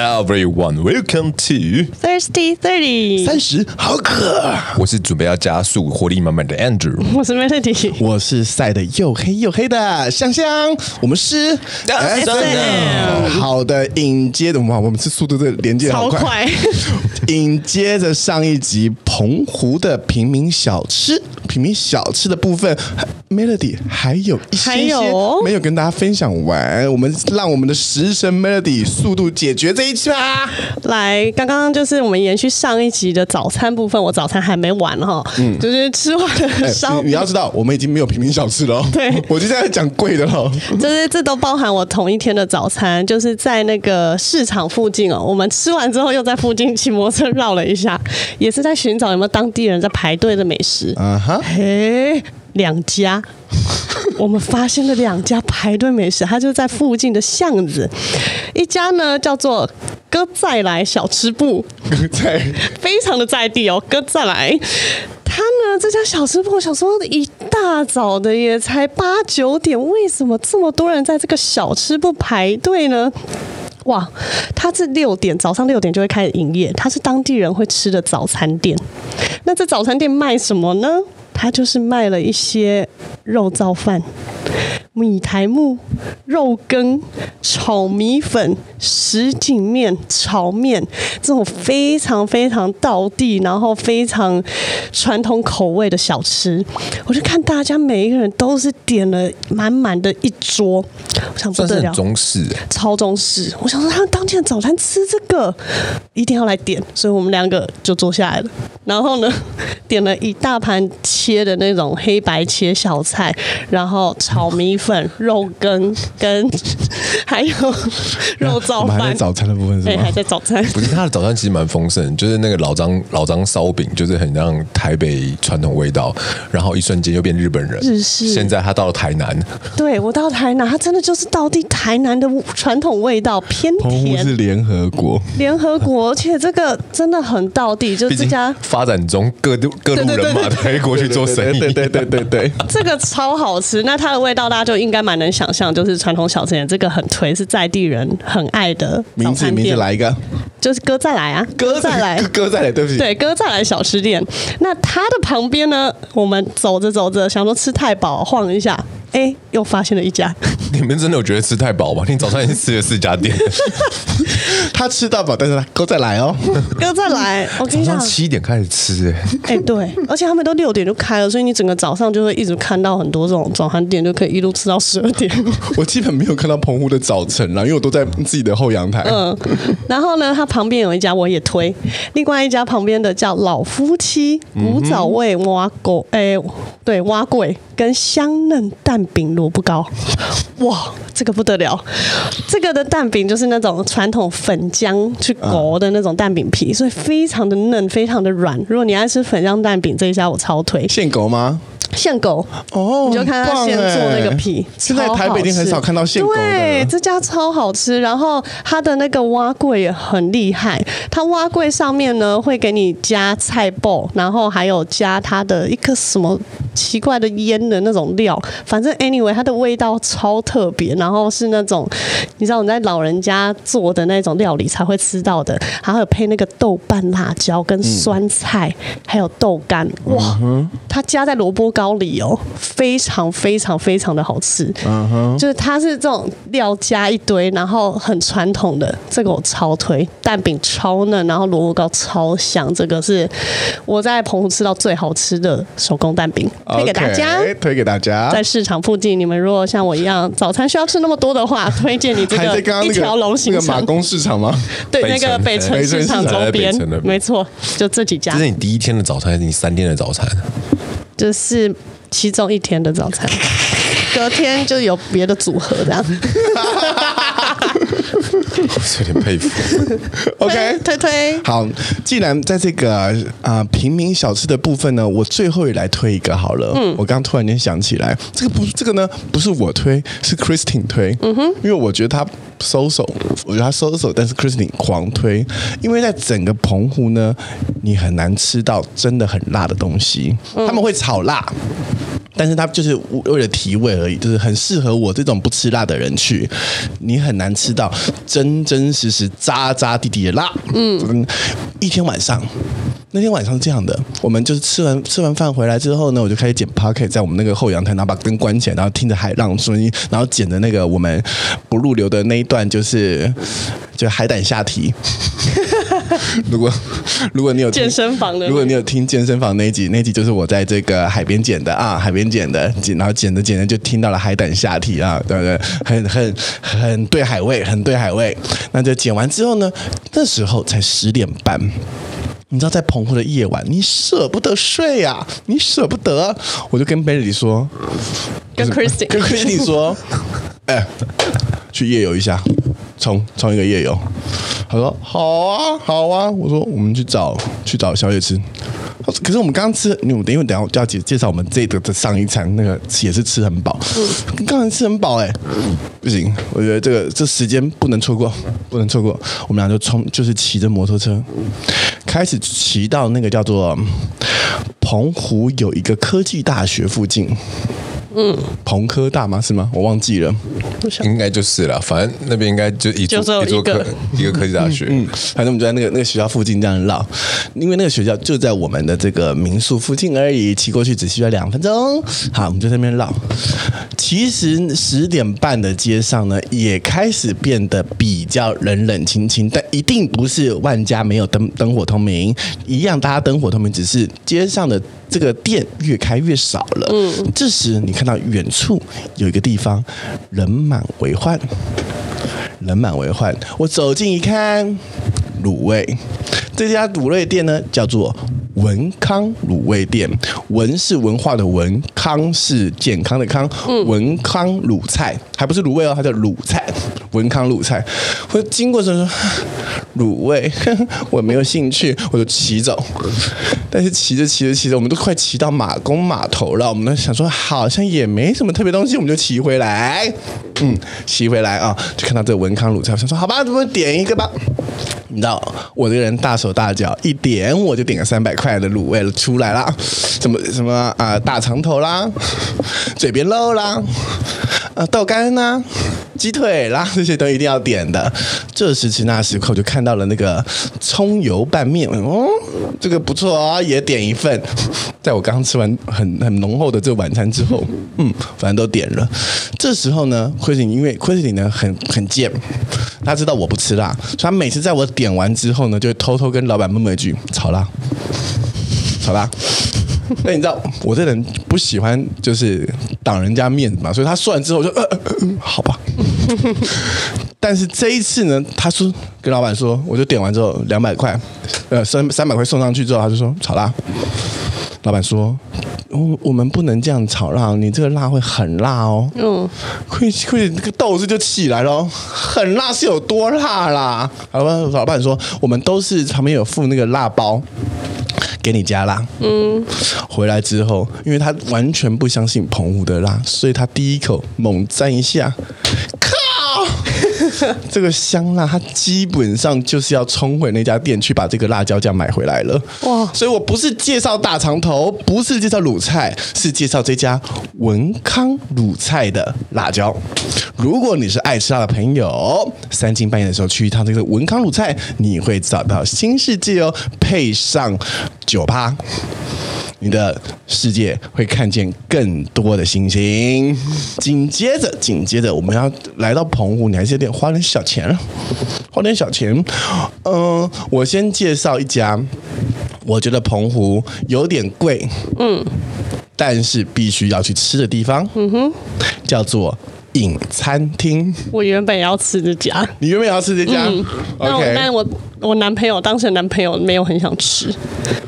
Everyone, welcome to Thirsty Thirty。三十好渴，我是准备要加速、活力满满的 Andrew，我是 Melody，我是晒得又黑又黑的香香。我们是 SM 好的，紧接的哇，我们是速度的连接好快，超快。紧接着上一集澎湖的平民小吃，平民小吃的部分，Melody 还有一些些还有？没有跟大家分享完，我们让我们的食神 Melody 速度解决这一期吧。来，刚刚就是我们延续上一集的早餐部分，我早餐还没完哈，嗯，就是吃完了你你要知道，我们已经没有平民小吃了哦。对我就在讲贵的了。就是这都包含我同一天的早餐，就是在那个市场附近哦。我们吃完之后又在附近骑摩托车绕了一下，也是在寻找有没有当地人在排队的美食。啊哈，嘿，两家，我们发现了两家排队美食，它就在附近的巷子。一家呢叫做哥再来小吃部，在非常的在地哦，哥再来。他呢，这家小吃部，我想说一大早的也才八九点，为什么这么多人在这个小吃部排队呢？哇，他是六点，早上六点就会开始营业，他是当地人会吃的早餐店。那这早餐店卖什么呢？他就是卖了一些肉燥饭、米苔木、肉羹、炒米粉、什锦面、炒面这种非常非常道地，然后非常传统口味的小吃。我就看大家每一个人都是点了满满的一桌，我想不得了算是很，中式欸。超中式。我想说，他们当天的早餐吃这个，一定要来点，所以我们两个就坐下来了。然后呢，点了一大盘切的那种黑白切小菜，然后炒米粉、肉羹跟还有肉燥我们还在饭。早餐的部分是哎，吗？还在早餐。不是他的早餐其实蛮丰盛，就是那个老张 老张烧饼，就是很像台北传统味道，然后一瞬间又变日本人。日式现在他到了台南，对我到台南，他真的就是到地台南的传统味道，偏甜是。联合国，联合国，而且这个真的很到地，就这家发展中各路各路人马都可以过去做生意。对对对对对对，这个超好吃，那它的味道大家就应该蛮能想象，就是传统小吃店，这个很推，是在地人很爱的名字名字来一个，就是哥再来啊，哥再来，哥再来，对不起，对，哥再来小吃店。那它的旁边呢，我们走着走着，想说吃太饱，晃一下，哎，又发现了一家，你们真的有觉得吃太饱吗？你早上已经吃了四家店，他吃到饱，但是他哥再来哦。哥再来，我跟早上你讲。七点开始吃，哎，哎、对，而且他们都六点就开了，所以你整个早上就会一直看到很多这种早餐店，就可以一路吃到十二点。我基本没有看到澎湖的早晨啦，因为我都在自己的后阳台。嗯，然后呢，它旁边有一家我也推，另外一家旁边的叫老夫妻古早味蛙粿，哎、对，蛙粿跟香嫩蛋饼萝卜糕，哇，这个不得了！这个的蛋饼就是那种传统粉浆去裹的那种蛋饼皮，所以非常的嫩，非常的软。如果你爱吃粉浆蛋饼，这一家我超推。现狗吗？现狗。哦你就看他先做那个皮，现在台北店很吃。少看到现狗的。对，这家超好吃。然后它的那个蛙柜也很厉害，它蛙柜上面呢会给你加菜脯，然后还有加它的一个什么奇怪的腌的那种料，反正 anyway 它的味道超特别，然后是那种你知道你在老人家做的那种料理才会吃到的，还有配那个豆瓣辣椒跟酸菜，还有豆干，哇，它加在萝卜糕里哦，非常非常非常的好吃。嗯哼，就是它是这种料加一堆，然后很传统的，这个我超推，蛋饼超嫩，然后萝卜糕超香，这个是我在澎湖吃到最好吃的手工蛋饼，推给大家。推给大家。在市场附近，你们如果像我一样早餐需要吃那么多的话，推荐你这个一条龙个行程。那个马公市场吗？对，那个北城市场周边，没错，就这几家这，是你第一天的早餐，还是你三天的早餐？这是其中一天的早餐，隔天就有别的组合这样。我是有点佩服。OK，推推，好，既然在这个啊、呃、平民小吃的部分呢，我最后也来推一个好了。嗯，我刚突然间想起来，这个不，这个呢不是我推，是 Christine 推。嗯哼，因为我觉得他收手，我觉得他收手，但是 Christine 狂推，因为在整个澎湖呢，你很难吃到真的很辣的东西，他们会炒辣。但是它就是为了提味而已，就是很适合我这种不吃辣的人去。你很难吃到真真实实、扎扎地地的辣。嗯，一天晚上。那天晚上这样的，我们就是吃完吃完饭回来之后呢，我就开始剪 Podcast 在我们那个后阳台，然后把灯关起来，然后听着海浪声音，然后剪的那个我们不入流的那一段，就是就海胆下体。如果如果你有健身房的，如果你有听健身房那一集，那一集就是我在这个海边捡的啊，海边捡的，捡然后捡着捡着就听到了海胆下体啊，对不对？很很很对海味，很对海味。那就捡完之后呢，那时候才十点半。你知道在澎湖的夜晚，你舍不得睡呀、啊，你舍不得，我就跟 Berry 说，跟 Christine 跟 Christine 说，哎、欸，去夜游一下，冲冲一个夜游。他说好啊，好啊。我说我们去找去找宵夜吃。可是我们刚刚吃，因为等一会等下我就要介介绍我们这个的上一餐，那个也是吃很饱。嗯，刚才吃很饱哎、欸，不行，我觉得这个这时间不能错过，不能错过。我们俩就冲，就是骑着摩托车，开始骑到那个叫做澎湖有一个科技大学附近。嗯，彭科大吗？是吗？我忘记了，应该就是了。反正那边应该就一座就一座科 一个科技大学。嗯，反正我们就在那个那个学校附近这样绕，因为那个学校就在我们的这个民宿附近而已，骑过去只需要两分钟。好，我们就在那边绕。其实十点半的街上呢，也开始变得比较冷冷清清，但一定不是万家没有灯灯火通明，一样大家灯火通明，只是街上的这个店越开越少了。嗯，这时你看到远处有一个地方人满为患，人满为患。我走近一看，卤味。这家卤味店呢，叫做文康卤味店。文是文化的文，康是健康的康。文康卤菜还不是卤味哦，它叫卤菜。文康卤菜，我经过的时候说 卤味，我没有兴趣，我就骑走。但是骑着骑着骑着，我们都快骑到马公码头了。我们都想说，好像也没什么特别东西，我们就骑回来。嗯，骑回来啊，就看到这个文康卤菜，我想说，好吧，我们点一个吧。你知道，我这个人大手大脚，一点我就点个三百块的卤味了出来了，什么什么啊、大肠头啦，嘴边肉啦，呃，豆干鸡腿啦，这些都一定要点的。这时迟那时刻，就看到了那个葱油拌面，哦，这个不错啊、也点一份。在我刚吃完很很浓厚的这个晚餐之后，嗯，反正都点了。这时候呢，亏心因为亏心呢很很贱，他知道我不吃辣，所以他每次在我点完之后呢，就偷偷跟老板问一句：“炒辣，炒辣。” 那你知道我这人不喜欢就是挡人家面子嘛，所以他说完之后我就呃，呃，好吧。但是这一次呢，他说跟老板说，我就点完之后两百块，呃三三百块送上去之后，他就说炒辣。老板说，我我们不能这样炒辣，你这个辣会很辣哦。嗯，会会那个豆子就起来了，很辣是有多辣啦？老板老板说，我们都是旁边有附那个辣包。给你加辣，嗯，回来之后，因为他完全不相信澎湖的辣，所以他第一口猛蘸一下，靠，这个香辣，它基本上就是要冲回那家店去把这个辣椒酱买回来了。哇！所以我不是介绍大肠头，不是介绍卤菜，是介绍这家文康卤菜的辣椒。如果你是爱吃辣的朋友，三更半夜的时候去一趟这个文康卤菜，你会找到新世界哦，配上。九趴，你的世界会看见更多的星星。紧接着，紧接着，我们要来到澎湖，你还是有点花点小钱，花点小钱。嗯、呃，我先介绍一家，我觉得澎湖有点贵，嗯，但是必须要去吃的地方，嗯哼，叫做影餐厅。我原本要吃这家，你原本要吃这家，嗯，OK，但我我男朋友当时的男朋友没有很想吃。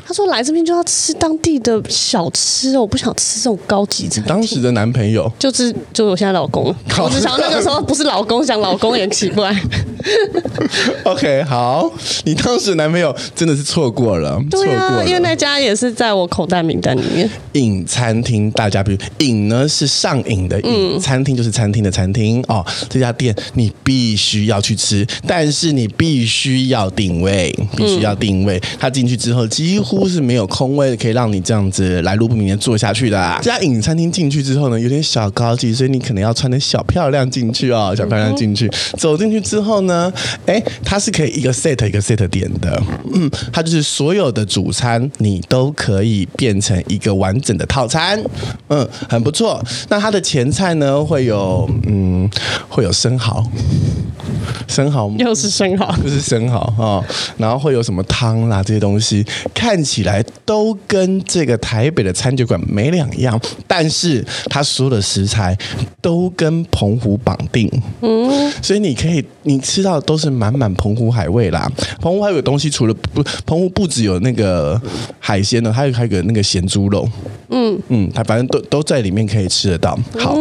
他说来这边就要吃当地的小吃，我不想吃这种高级餐厅。当时的男朋友就是就是我现在老公，我只想那个时候不是老公，想老公也奇怪。OK，好，你当时的男朋友真的是错过了，对啊，错过了，因为那家也是在我口袋名单里面。饮餐厅，大家比如饮呢是上瘾的饮，嗯，餐厅就是餐厅的餐厅哦，这家店你必须要去吃，但是你必须要定位，必须要定位。他进去之后几乎是没有空位可以让你这样子来路不明的坐下去的。这家影餐厅进去之后呢，有点小高级，所以你可能要穿的小漂亮进去哦，小漂亮进去。走进去之后呢，哎，它是可以一个 set 一个 set 点的，嗯，它就是所有的主餐你都可以变成一个完整的套餐，嗯，很不错。那它的前菜呢，会有嗯，会有生蚝，生蚝又是生蚝，又是生蚝啊、哦，然后会有什么汤啦这些东西，看起来都跟这个台北的餐酒馆没两样，但是它所有的食材都跟澎湖绑定，嗯，所以你可以你吃到的都是满满澎湖海味啦。澎湖还有东西，除了不澎湖不只有那个海鲜呢，还有还有个那个咸猪肉，嗯嗯，它反正都都在里面可以吃得到。好。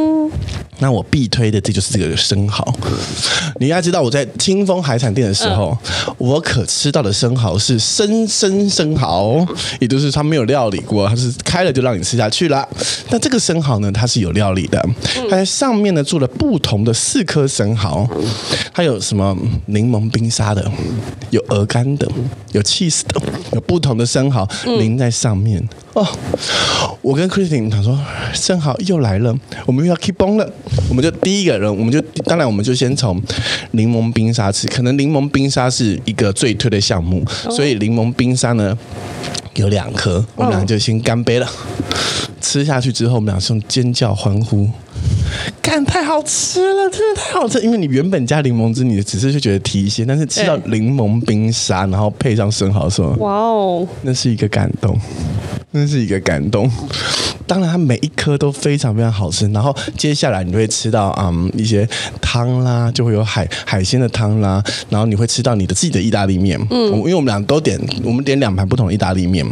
那我必推的，这就是这个生蚝。你要知道，我在清风海产店的时候，我可吃到的生蚝是生生生蚝，也就是它没有料理过，它是开了就让你吃下去了。但这个生蚝呢，它是有料理的，它在上面呢做了不同的四颗生蚝，它有什么柠檬冰沙的，有鹅肝的，有 cheese 的，有不同的生蚝淋在上面。哦，我跟 Christine 他说，生蚝又来了，我们又要 keep on 了。我们就第一个人，我们就当然我们就先从柠檬冰沙吃，可能柠檬冰沙是一个最推的项目，所以柠檬冰沙呢有两颗，我们俩就先干杯了。吃下去之后，我们俩是用尖叫欢呼。干，太好吃了，真的太好吃！因为你原本加柠檬汁，你只是就觉得提鲜，但是吃到柠檬冰沙，然后配上生蚝，说哇哦，那是一个感动，那是一个感动。当然，它每一颗都非常非常好吃。然后接下来你会吃到嗯一些汤啦，就会有海海鲜的汤啦。然后你会吃到你的自己的意大利面，嗯，因为我们俩都点，我们点两盘不同的意大利面，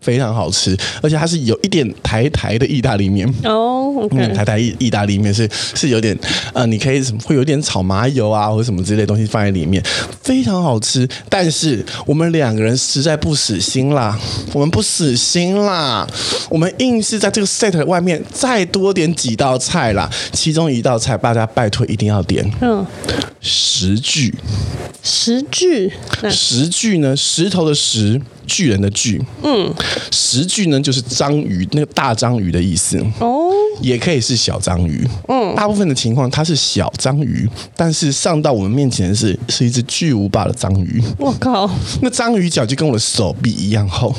非常好吃，而且它是有一点台台的意大利面哦台台意意大利面是是有点呃，你可以什么会有点炒麻油啊或者什么之类的东西放在里面，非常好吃。但是我们两个人实在不死心啦，我们不死心啦，我们硬是在这个。set 外面再多点几道菜啦，其中一道菜大家拜托一定要点。嗯，十句，十句，十句呢？石头的石，巨人的巨。嗯，石巨呢就是章鱼，那个大章鱼的意思。哦，也可以是小章鱼。嗯，大部分的情况它是小章鱼，但是上到我们面前的是是一只巨无霸的章鱼。我靠，那章鱼脚就跟我的手臂一样厚。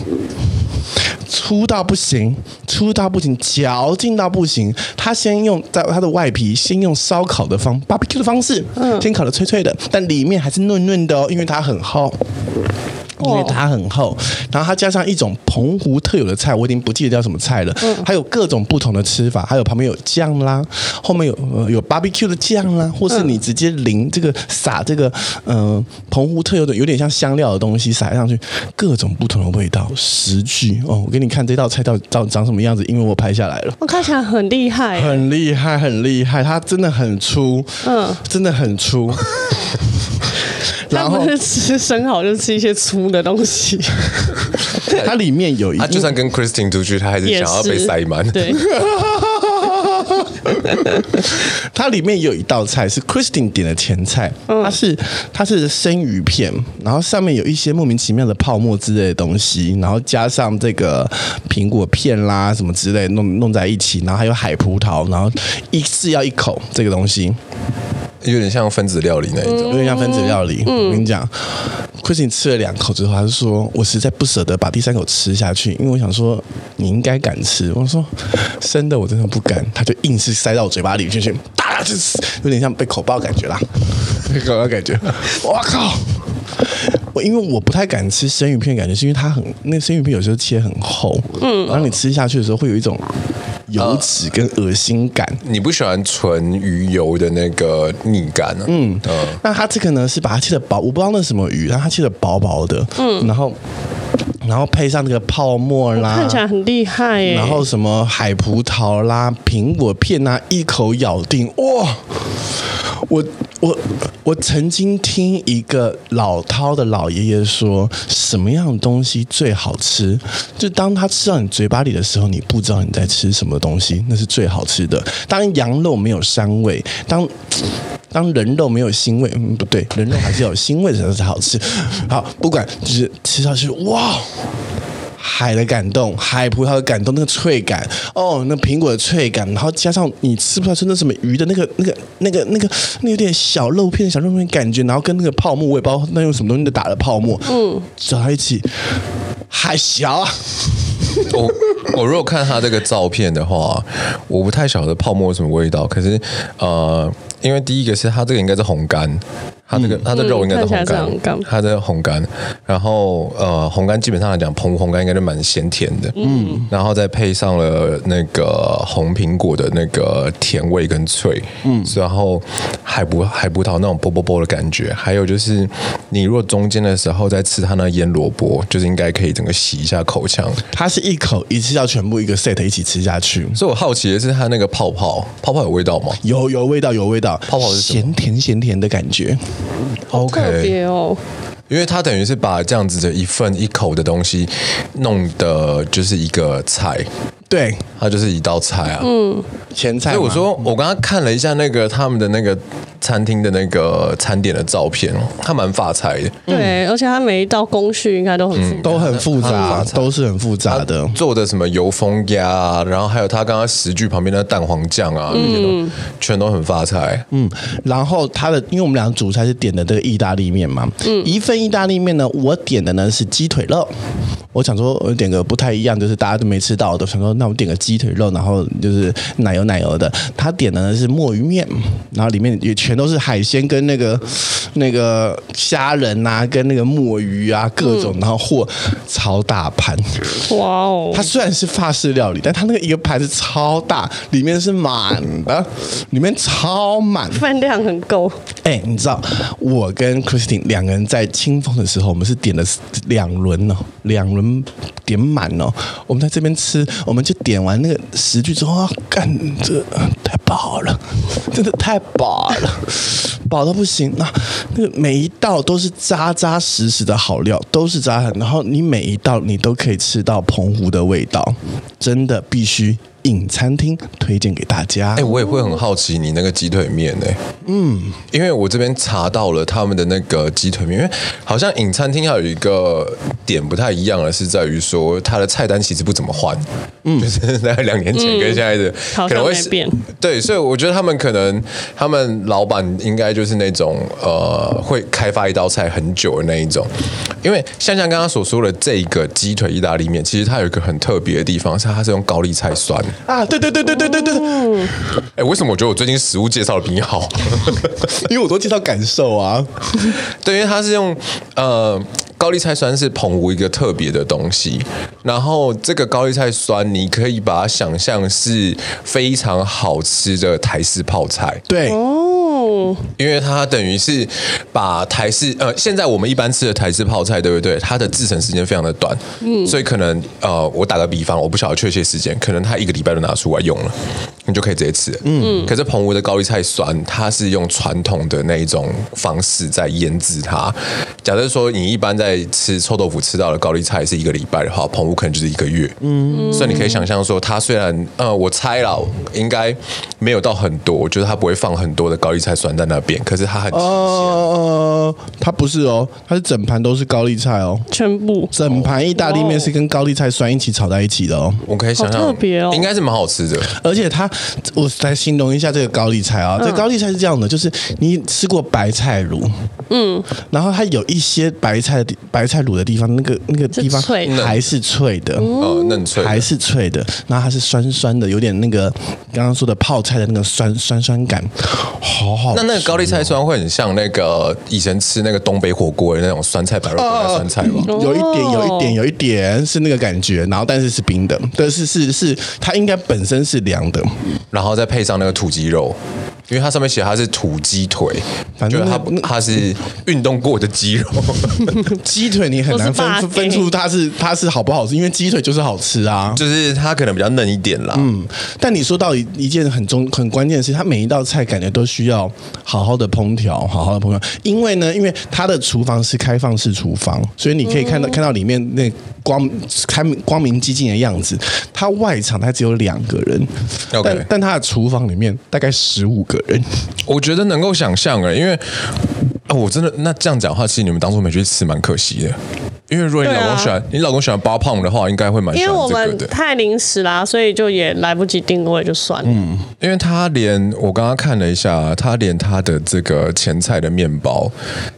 粗到不行，粗到不行，嚼劲到不行。他先用在它的外皮，先用烧烤的方 barbecue 的方式，嗯，先烤的脆脆的，但里面还是嫩嫩的哦，因为它很厚。因为它很厚，然后它加上一种澎湖特有的菜，我已经不记得叫什么菜了。嗯，还有各种不同的吃法，还有旁边有酱啦，后面有呃有 barbecue 的酱啦，或是你直接淋这个撒这个嗯、呃、澎湖特有的有点像香料的东西撒上去，各种不同的味道。石巨哦，我给你看这道菜到底长长什么样子，因为我拍下来了。我看起来很厉害，很厉害，很厉害，它真的很粗，嗯，真的很粗。然后是吃生蚝，就吃一些粗的东西。它里面有一，它就算跟 Christine 出去，他还是想要被塞满。对。它里面有一道菜是 Christine 点的前菜，它是它是生鱼片，然后上面有一些莫名其妙的泡沫之类的东西，然后加上这个苹果片啦什么之类弄弄在一起，然后还有海葡萄，然后一次要一口这个东西。有点像分子料理那一种，有点像分子料理。嗯、我跟你讲，Christine 吃了两口之后，他就说：“我实在不舍得把第三口吃下去，因为我想说你应该敢吃。”我说：“生的我真的不敢。”他就硬是塞到我嘴巴里进去，大就吃，有点像被口爆感觉啦，被口爆感觉。我靠！我因为我不太敢吃生鱼片，感觉是因为它很那生鱼片有时候切很厚，嗯，然后你吃下去的时候会有一种。油脂跟恶心感，呃，你不喜欢纯鱼油的那个腻感呢？嗯，呃、那它这个呢是把它切的薄，我不知道那是什么鱼，但它切的薄薄的，嗯，然后然后配上那个泡沫啦，看起来很厉害耶。然后什么海葡萄啦、苹果片啊，一口咬定，哇！我我我曾经听一个老饕的老爷爷说，什么样的东西最好吃？就当他吃到你嘴巴里的时候，你不知道你在吃什么东西，那是最好吃的。当羊肉没有膻味，当当人肉没有腥味，嗯，不对，人肉还是有腥味的时候才好吃。好，不管就是吃下去，哇！海的感动，海葡萄的感动，那个脆感哦，那苹果的脆感，然后加上你吃不出来是那什么鱼的那个、那个、那个、那个、那有点小肉片、小肉片感觉，然后跟那个泡沫，我也不知道那用什么东西打的泡沫，嗯，搅在一起，海小啊！我我如果看他这个照片的话，我不太晓得泡沫有什么味道，可是呃，因为第一个是它这个应该是烘干。它这个它的肉应该是红干，它的红干，然后呃红干基本上来讲，澎湖红干应该是蛮鲜甜的，嗯，然后再配上了那个红苹果的那个甜味跟脆，嗯，然后海葡海葡萄那种啵啵啵的感觉，还有就是你如果中间的时候再吃它那腌萝卜，就是应该可以整个洗一下口腔。它是一口一次要全部一个 set 一起吃下去，所以我好奇的是它那个泡泡泡泡有味道吗？有有味道有味道，泡泡是咸甜咸甜的感觉。OK，特别哦，因为他等于是把这样子的一份一口的东西弄的，就是一个菜。对，它就是一道菜啊，嗯，前菜。所以我说，我刚刚看了一下那个他们的那个餐厅的那个餐点的照片，他蛮发财的。对，而且他每一道工序应该都很复杂，都很复杂，都是很复杂的。做的什么油封鸭啊，然后还有他刚刚食具旁边的蛋黄酱啊，那些都全都很发财。嗯，然后他的，因为我们俩主菜是点的这个意大利面嘛，嗯，一份意大利面呢，我点的呢是鸡腿肉。我想说，我点个不太一样，就是大家都没吃到的，想说那我点个鸡腿肉，然后就是奶油奶油的。他点的呢是墨鱼面，然后里面也全都是海鲜跟那个那个虾仁啊，跟那个墨鱼啊各种，然后货超大盘，哇哦！它虽然是法式料理，但它那个一个盘子超大，里面是满的，里面超满，饭量很够。哎，你知道我跟 Christine 两个人在清风的时候，我们是点了两轮哦，两轮。点满哦，我们在这边吃，我们就点完那个十句之后，啊，干这太饱了，真的太饱了，饱到不行。那那个每一道都是扎扎实实的好料，都是扎痕，然后你每一道你都可以吃到澎湖的味道，真的必须。影餐厅推荐给大家。哎，我也会很好奇你那个鸡腿面呢？嗯，因为我这边查到了他们的那个鸡腿面，因为好像饮餐厅要有一个点不太一样的是在于说，它的菜单其实不怎么换。嗯，就是大概两年前跟现在的可能会变。对，所以我觉得他们可能他们老板应该就是那种呃会开发一道菜很久的那一种。因为像像刚刚所说的这个鸡腿意大利面，其实它有一个很特别的地方，是它是用高丽菜酸。啊，对对对对对对对，哎，为什么我觉得我最近食物介绍的比你好？因为我都介绍感受啊。对，因为它是用呃高丽菜酸是澎湖一个特别的东西，然后这个高丽菜酸你可以把它想象是非常好吃的台式泡菜。对。因为它等于是把台式呃，现在我们一般吃的台式泡菜，对不对？它的制成时间非常的短，嗯，所以可能呃，我打个比方，我不晓得确切时间，可能它一个礼拜都拿出来用了，你就可以直接吃，嗯。可是澎湖的高丽菜酸，它是用传统的那一种方式在腌制它。假设说你一般在吃臭豆腐吃到的高丽菜是一个礼拜的话，澎湖可能就是一个月，嗯。所以你可以想象说，它虽然呃，我猜了，应该没有到很多，就是它不会放很多的高丽菜酸。在那边，可是它很哦，它不是哦，它是整盘都是高丽菜哦，全部。整盘意大利面是跟高丽菜酸一起炒在一起的哦。我可以想象，特别哦，应该是蛮好吃的。而且它，我来形容一下这个高丽菜啊，这高丽菜是这样的，就是你吃过白菜卤，嗯，然后它有一些白菜白菜卤的地方，那个那个地方还是脆的，哦，嫩脆，还是脆的，然后它是酸酸的，有点那个刚刚说的泡菜的那个酸酸酸感，好好。那那个高丽菜酸会很像那个以前吃那个东北火锅的那种酸菜白肉的酸菜吗？有一点，有一点，有一点是那个感觉，然后但是是冰的，但是是是它应该本身是凉的，然后再配上那个土鸡肉。因为它上面写它是土鸡腿，反正就是它那它是运动过的鸡肉。鸡腿你很难分分出它是它是好不好吃，因为鸡腿就是好吃啊。就是它可能比较嫩一点啦。嗯，但你说到一一件很重很关键的事，它每一道菜感觉都需要好好的烹调，好好的烹调。因为呢，因为它的厨房是开放式厨房，所以你可以看到、嗯、看到里面那光开光明激进的样子。他外场他只有两个人.但但他的厨房里面大概十五个人。我觉得能够想象诶，因为哦，我真的那这样讲的话，其实你们当初没去吃，蛮可惜的。因为如果你老公喜欢、啊、你老公喜欢八胖的话，应该会蛮喜欢这个的。因为我们太临时啦，所以就也来不及定位，就算了。嗯，因为他连我刚刚看了一下，他连他的这个前菜的面包，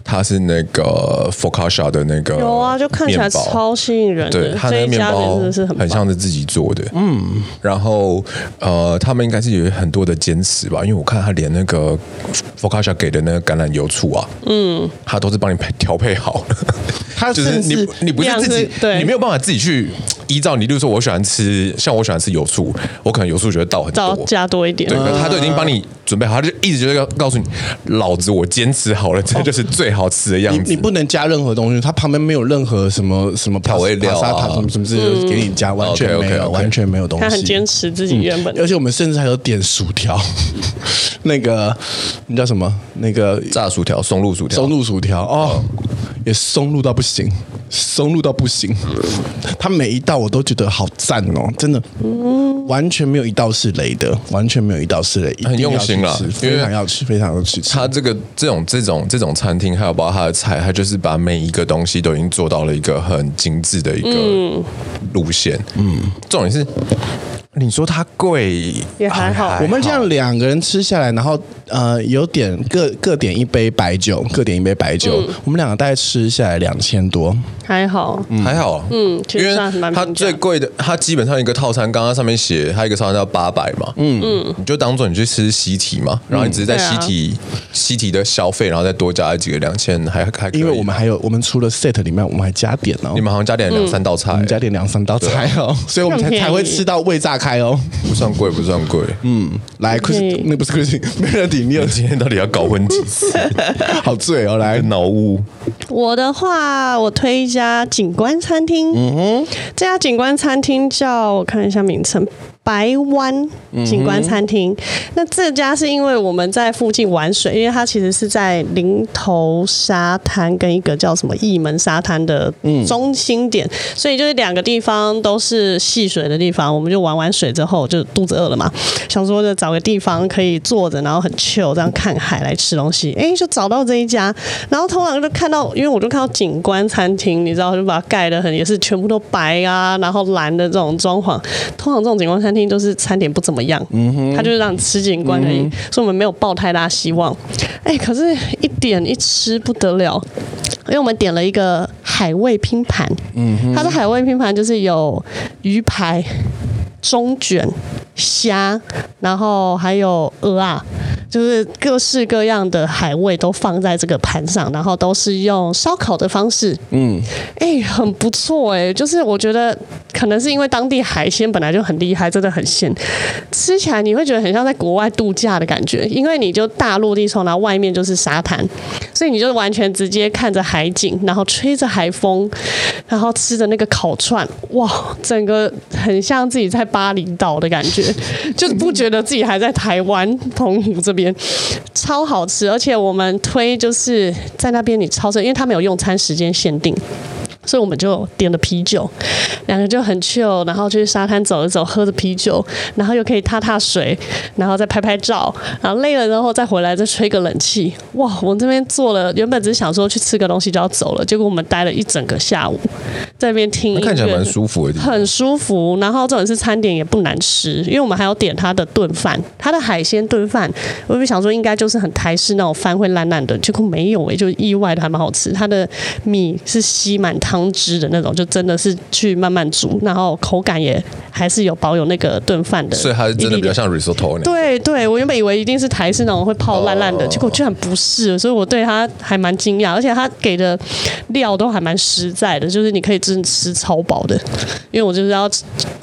他是那个 Focaccia 的那个有啊，就看起来超吸引人的。对，他的面包很像是自己做的。嗯，然后呃，他们应该是有很多的坚持吧，因为我看他连那个 Focaccia 给的那个橄榄油醋啊，嗯，他都是帮你配调配好的。他就是你，你不是自己，你没有办法自己去依照你。例如说，我喜欢吃，像我喜欢吃油醋，我可能油醋觉得倒很多，加多一点。对，他都已经帮你准备好，他就一直就要告诉你，老子我坚持好了，这就是最好吃的样子。你不能加任何东西，它旁边没有任何什么什么调味料啊，什么什么之类的给你加，完全没有，完全没有东西。他很坚持自己原本，而且我们甚至还有点薯条，那个你叫什么？那个炸薯条，松露薯条，松露薯条哦。也松露到不行，松露到不行。他每一道我都觉得好赞哦，真的，完全没有一道是雷的，完全没有一道是雷，很用心了，非常要吃，非常要吃。他这个这种这种这种餐厅，还有包括他的菜，他就是把每一个东西都已经做到了一个很精致的一个路线。嗯，重点是。你说它贵也还好，我们这样两个人吃下来，然后呃有点各各点一杯白酒，各点一杯白酒，嗯、我们两个大概吃下来两千多，还好，嗯、还好，嗯，其实算因为它最贵的，它基本上一个套餐，刚刚上面写它一个套餐要八百嘛，嗯。嗯，你就当做你去吃西提嘛，然后你只是在西提、嗯啊、西提的消费，然后再多加几个两千，还还因为我们还有我们除了 set 里面，我们还加点哦，你们好像加点两三道菜，嗯、加点两三道菜哦，所以我们才才会吃到味炸开。哦，不算贵，不算贵。嗯，来，Chris，那不是 Chris，Melody，你有今天到底要搞混几次？好醉哦，来 脑雾。我的话，我推一家景观餐厅。嗯哼，这家景观餐厅叫我看一下名称。白湾景观餐厅，嗯、那这家是因为我们在附近玩水，因为它其实是在林头沙滩跟一个叫什么义门沙滩的中心点，嗯、所以就是两个地方都是戏水的地方。我们就玩完水之后就肚子饿了嘛，想说就找个地方可以坐着，然后很 chill 这样看海来吃东西。哎，就找到这一家，然后通常就看到，因为我就看到景观餐厅，你知道，就把它盖的很也是全部都白啊，然后蓝的这种装潢。通常这种景观餐厅。都是餐点不怎么样，嗯，他就是让你吃景观而已，嗯、所以我们没有抱太大希望。哎，可是一点一吃不得了，因为我们点了一个海味拼盘，嗯哼，它的海味拼盘就是有鱼排、中卷、虾，然后还有鹅啊。就是各式各样的海味都放在这个盘上，然后都是用烧烤的方式，嗯，哎、欸，很不错哎、欸。就是我觉得可能是因为当地海鲜本来就很厉害，真的很鲜，吃起来你会觉得很像在国外度假的感觉，因为你就大落地窗，然后外面就是沙滩，所以你就完全直接看着海景，然后吹着海风，然后吃着那个烤串，哇，整个很像自己在巴厘岛的感觉，就是不觉得自己还在台湾澎湖这边。超好吃，而且我们推就是在那边你超市，因为他没有用餐时间限定。所以我们就点了啤酒，两个就很 chill，然后去沙滩走一走，喝着啤酒，然后又可以踏踏水，然后再拍拍照，然后累了之后再回来再吹个冷气。哇，我们这边坐了，原本只是想说去吃个东西就要走了，结果我们待了一整个下午，在那边听音乐，看起来蛮舒服的，很舒服。然后这种是餐点也不难吃，因为我们还要点他的炖饭，他的海鲜炖饭，我就想说应该就是很台式那种饭会烂烂的，结果没有诶、欸，就意外的还蛮好吃。他的米是吸满汤。汤汁的那种，就真的是去慢慢煮，然后口感也还是有保有那个炖饭的，所以它是真的比较像 risotto 那样。对对，我原本以为一定是台式那种会泡烂烂的，结果居然不是，所以我对它还蛮惊讶，而且它给的料都还蛮实在的，就是你可以真吃超饱的，因为我就是要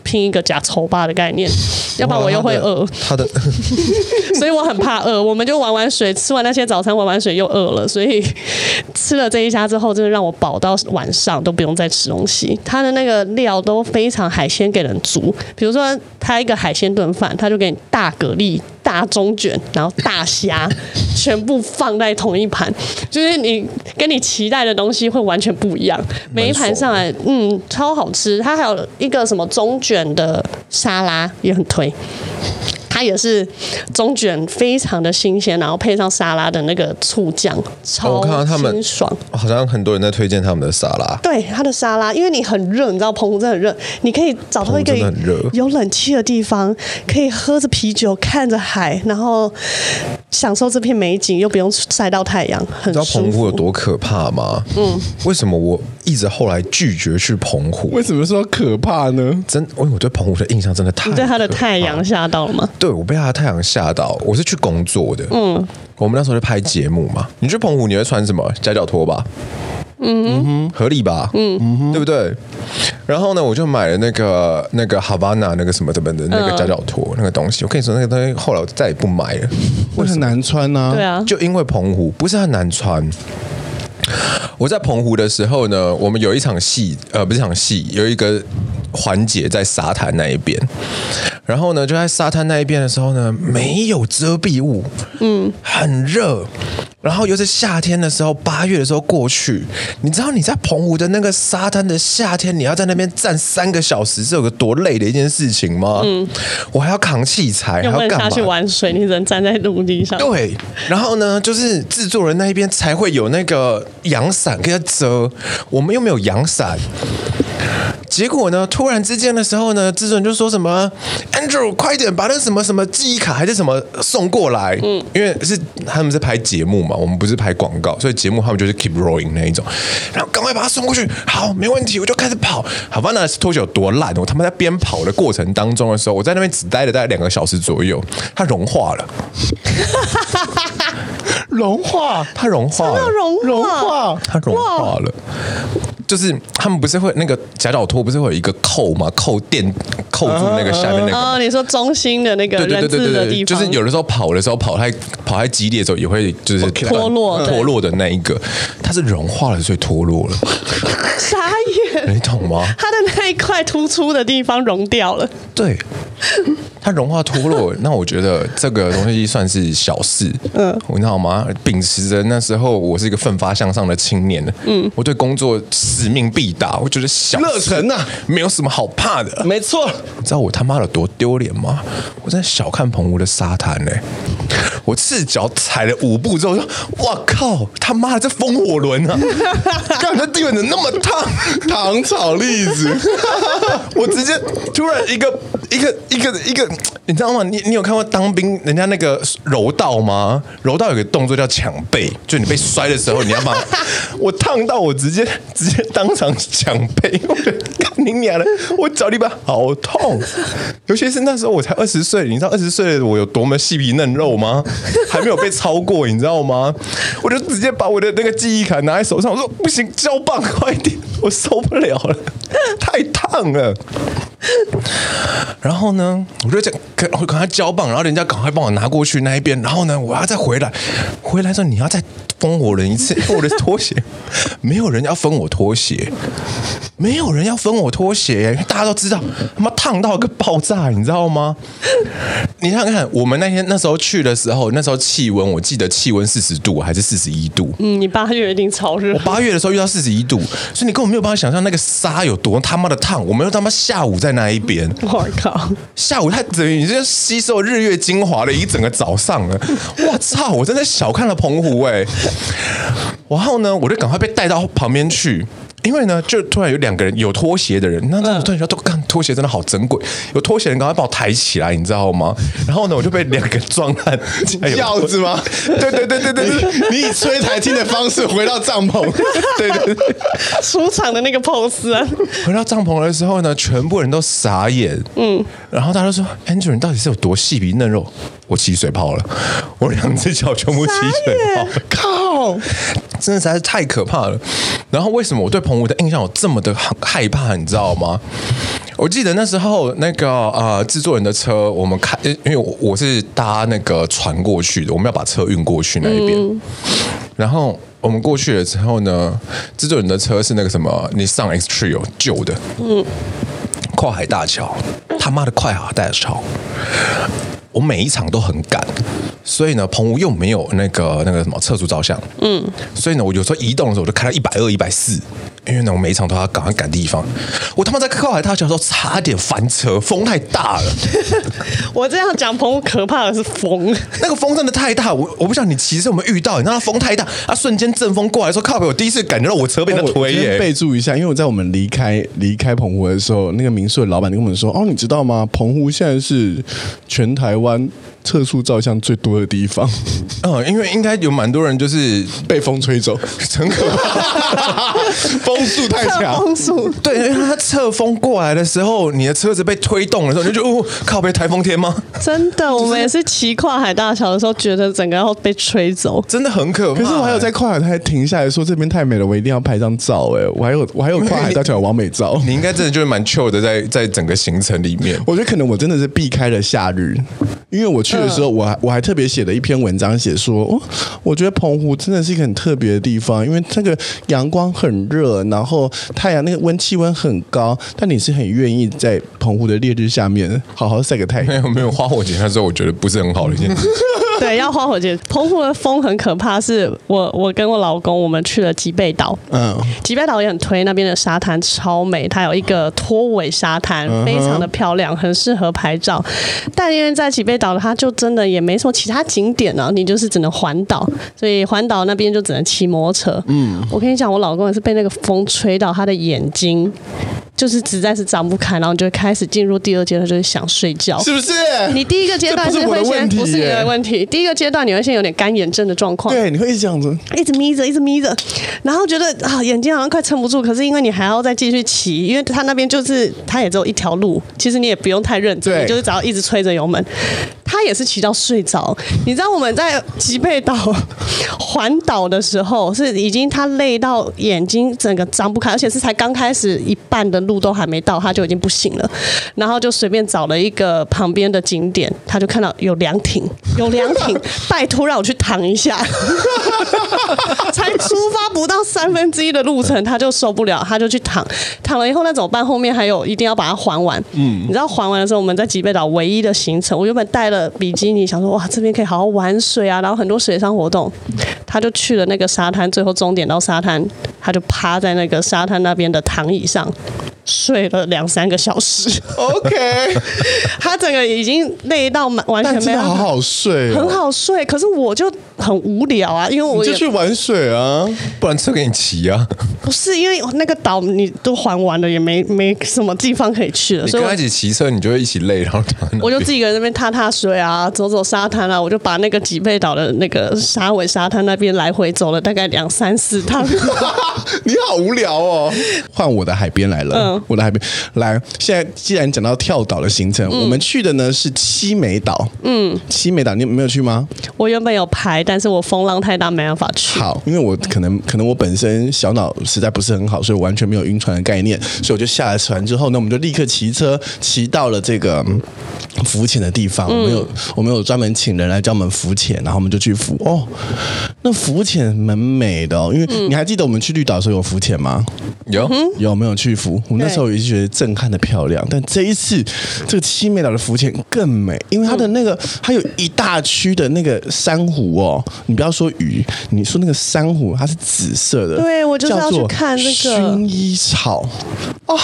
拼一个假丑巴的概念，要不然我又会饿。它的，所以我很怕饿，我们就玩玩水，吃完那些早餐，玩玩水又饿了，所以 吃了这一家之后，真的让我饱到晚上都不用再吃东西。它的那个料都非常海鲜给人足，比如说它一个海鲜炖饭，它就给你大蛤蜊、大中卷，然后大虾，全部放在同一盘，就是你跟你期待的东西会完全不一样。每一盘上来，嗯，超好吃。它还有一个什么中卷的沙拉也很推。它也是中卷，非常的新鲜，然后配上沙拉的那个醋酱，超清爽。好像很多人在推荐他们的沙拉。对，它的沙拉，因为你很热，你知道澎湖真的很热，你可以找到一个有冷气的地方，可以喝着啤酒，看着海，然后享受这片美景，又不用晒到太阳，很舒服。你知道澎湖有多可怕吗？嗯。为什么我一直后来拒绝去澎湖？为什么说可怕呢？真，因为我对澎湖的印象真的太……你对它的太阳吓到了吗？对，我被他的太阳吓到。我是去工作的，嗯，我们那时候在拍节目嘛。你去澎湖你会穿什么？夹脚拖吧，嗯哼，合理吧，嗯哼，对不对？然后呢，我就买了那个那个 Havana 那个什么什么的那个夹脚拖那个东西。我跟你说，那个东西后来我再也不买了，为什么难穿呢？对啊，就因为澎湖不是很难穿。我在澎湖的时候呢，我们有一场戏，呃，不是场戏，有一个环节在沙滩那一边。然后呢，就在沙滩那一边的时候呢，没有遮蔽物，嗯，很热。然后又是夏天的时候，八月的时候过去，你知道你在澎湖的那个沙滩的夏天，你要在那边站三个小时，是有个多累的一件事情吗？嗯，我还要扛器材，还要干嘛？下去玩水，你只能站在陆地上。对，然后呢，就是制作人那一边才会有那个阳伞给他遮，我们又没有阳伞。结果呢，突然之间的时候呢，制作人就说什么：“Andrew，快点把那什么什么记忆卡还是什么送过来。”嗯，因为是他们是拍节目嘛，我们不是拍广告，所以节目他们就是 keep rolling 那一种。然后赶快把它送过去。好，没问题，我就开始跑。好吧，那拖鞋有多烂？我他妈在边跑的过程当中的时候，我在那边只待了大概两个小时左右，它融化了。融化，它融化了，融融化，它融化了。就是他们不是会那个夹脚托不是会有一个扣吗？扣垫扣住那个下面那个。哦，你说中心的那个人字的地方，就是有的时候跑的时候跑太跑太激烈的时候也会就是脱落脱落的那一个，它是融化了所以脱落了。傻眼，你懂吗？它的那一块突出的地方融掉了。对。它融化脱落，那我觉得这个东西算是小事。嗯，你知道吗？秉持着那时候我是一个奋发向上的青年，嗯，我对工作使命必达，我觉得小热忱呐，没有什么好怕的。没错，你知道我他妈有多丢脸吗？我在小看澎湖的沙滩呢，我赤脚踩了五步之后说：“哇靠，他妈的这风火轮啊！刚才地板怎么那么烫？糖炒栗子，我直接突然一个一个。”一个一个，你知道吗？你你有看过当兵人家那个柔道吗？柔道有个动作叫抢背，就你被摔的时候，你要把 我烫到，我直接直接当场抢背，我觉得你娘的，我脚底板好痛，尤其是那时候我才二十岁，你知道二十岁的我有多么细皮嫩肉吗？还没有被超过，你知道吗？我就直接把我的那个记忆卡拿在手上，我说不行，胶棒快点，我受不了了，太烫了。然后呢，我就讲，赶快交棒，然后人家赶快帮我拿过去那一边，然后呢，我要再回来，回来之后你要再封我人一次，我的拖鞋，没有人要分我拖鞋，没有人要分我拖鞋，大家都知道，他妈烫到个爆炸，你知道吗？你看看，我们那天那时候去的时候，那时候气温，我记得气温四十度还是四十一度？嗯，你八月一定超热。我八月的时候遇到四十一度，所以你根本没有办法想象那个沙有多他妈的烫。我们又他妈下午在那一边，我靠，下午他等于你是吸收日月精华了一整个早上了。我操，我真的小看了澎湖哎、欸。然后呢，我就赶快被带到旁边去。因为呢，就突然有两个人有拖鞋的人，那那突然觉得，看拖鞋真的好珍贵，有拖鞋的人赶快把我抬起来，你知道吗？然后呢，我就被两个壮汉 轿子吗？对对对对对，你以吹台听的方式回到帐篷，对对对，出场的那个 pose 啊！回到帐篷的时候呢，全部人都傻眼，嗯，然后大家都说：“Andrew，你到底是有多细皮嫩肉？”我起水泡了，我两只脚全部起水泡，靠！真的实在是太可怕了。然后为什么我对澎湖的印象有这么的害怕？你知道吗？我记得那时候那个呃制作人的车，我们开，因为我我是搭那个船过去的，我们要把车运过去那一边。嗯、然后我们过去了之后呢，制作人的车是那个什么，Nissan X-Trail 旧的，嗯，跨海大桥，他妈的跨海大桥。我每一场都很赶，所以呢，澎湖又没有那个那个什么测速照相，嗯，所以呢，我有时候移动的时候我就开到一百二、一百四，因为呢，我每一场都要赶快赶地方。我他妈在靠海大桥的时候差点翻车，风太大了。我这样讲，澎湖可怕的是风，那个风真的太大。我我不知道你骑车有没有遇到，你知道风太大，啊，瞬间阵风过来的时候，靠北，我第一次感觉到我车被他推耶。备注一下，因为我在我们离开离开澎湖的时候，那个民宿的老板就跟我们说：“哦，你知道吗？澎湖现在是全台湾。”湾测速照相最多的地方，嗯，因为应该有蛮多人就是被风吹走，很可怕，风速太强，风速对，因为它侧风过来的时候，你的车子被推动的时候，你就觉得哦，靠被台风天吗？真的，我们也是骑跨海大桥的时候，觉得整个要被吹走，真的很可怕。可是我还有在跨海台停下来说这边太美了，我一定要拍张照。哎，我还有我还有 跨海大桥的网美照。你应该真的就是蛮 chill 的，在在整个行程里面，我觉得可能我真的是避开了夏日，因为我去的时候，我还我还特别写了一篇文章，写说，哦，我觉得澎湖真的是一个很特别的地方，因为那个阳光很热，然后太阳那个温气温很高，但你是很愿意在澎湖的烈日下面好好晒个太阳。没有没有花火节那时候，我觉得不是很好的一件事。对，要花火节，澎湖的风很可怕。是我我跟我老公我们去了吉贝岛，嗯，吉贝岛也很推，那边的沙滩超美，它有一个拖尾沙滩，非常的漂亮，很适合拍照。但因为在吉贝岛，它就真的也没什么其他景点啊，你就是只能环岛，所以环岛那边就只能骑摩托车。嗯，我跟你讲，我老公也是被那个风吹到他的眼睛。就是实在是张不开，然后就开始进入第二阶段，就是想睡觉，是不是？你第一个阶段是会先不是你的问题，第一个阶段你会先有点干眼症的状况，对，你会一直这样子，一直眯着，一直眯着，然后觉得啊眼睛好像快撑不住，可是因为你还要再继续骑，因为他那边就是他也只有一条路，其实你也不用太认真，你就是只要一直吹着油门。他也是骑到睡着，你知道我们在吉贝岛环岛的时候，是已经他累到眼睛整个张不开，而且是才刚开始一半的路都还没到，他就已经不行了。然后就随便找了一个旁边的景点，他就看到有凉亭，有凉亭，拜托让我去躺一下。才出发不到三分之一的路程，他就受不了，他就去躺。躺了以后那怎么办？后面还有一定要把它还完。嗯，你知道还完的时候，我们在吉贝岛唯一的行程，我原本带了。比基尼想说哇，这边可以好好玩水啊，然后很多水上活动，他就去了那个沙滩，最后终点到沙滩，他就趴在那个沙滩那边的躺椅上。睡了两三个小时，OK，他整个已经累到完全没有好好睡，很好睡。可是我就很无聊啊，因为我就去玩水啊，不然车给你骑啊。不是因为那个岛你都还完了，也没没什么地方可以去了。所以跟他一起骑车，你就会一起累，然后我就自己一个人在那边踏踏水啊，走走沙滩啊，我就把那个吉贝岛的那个沙尾沙滩那边来回走了大概两三四趟。你好无聊哦，换我的海边来了。嗯。我的海边来，现在既然讲到跳岛的行程，嗯、我们去的呢是七美岛。嗯，七美岛你没有去吗？我原本有排，但是我风浪太大，没办法去。好，因为我可能可能我本身小脑实在不是很好，所以我完全没有晕船的概念，所以我就下了船之后呢，我们就立刻骑车骑到了这个浮潜的地方。嗯、我们有我们有专门请人来教我们浮潜，然后我们就去浮。哦，那浮潜蛮美的哦，因为你还记得我们去绿岛的时候有浮潜吗？有。有没有去浮？我们那时候也是觉得震撼的漂亮，但这一次这个七美岛的浮潜更美，因为它的那个它有一大区的那个珊瑚哦，你不要说鱼，你说那个珊瑚它是紫色的，对，我就是要去看那个。薰衣草。哦。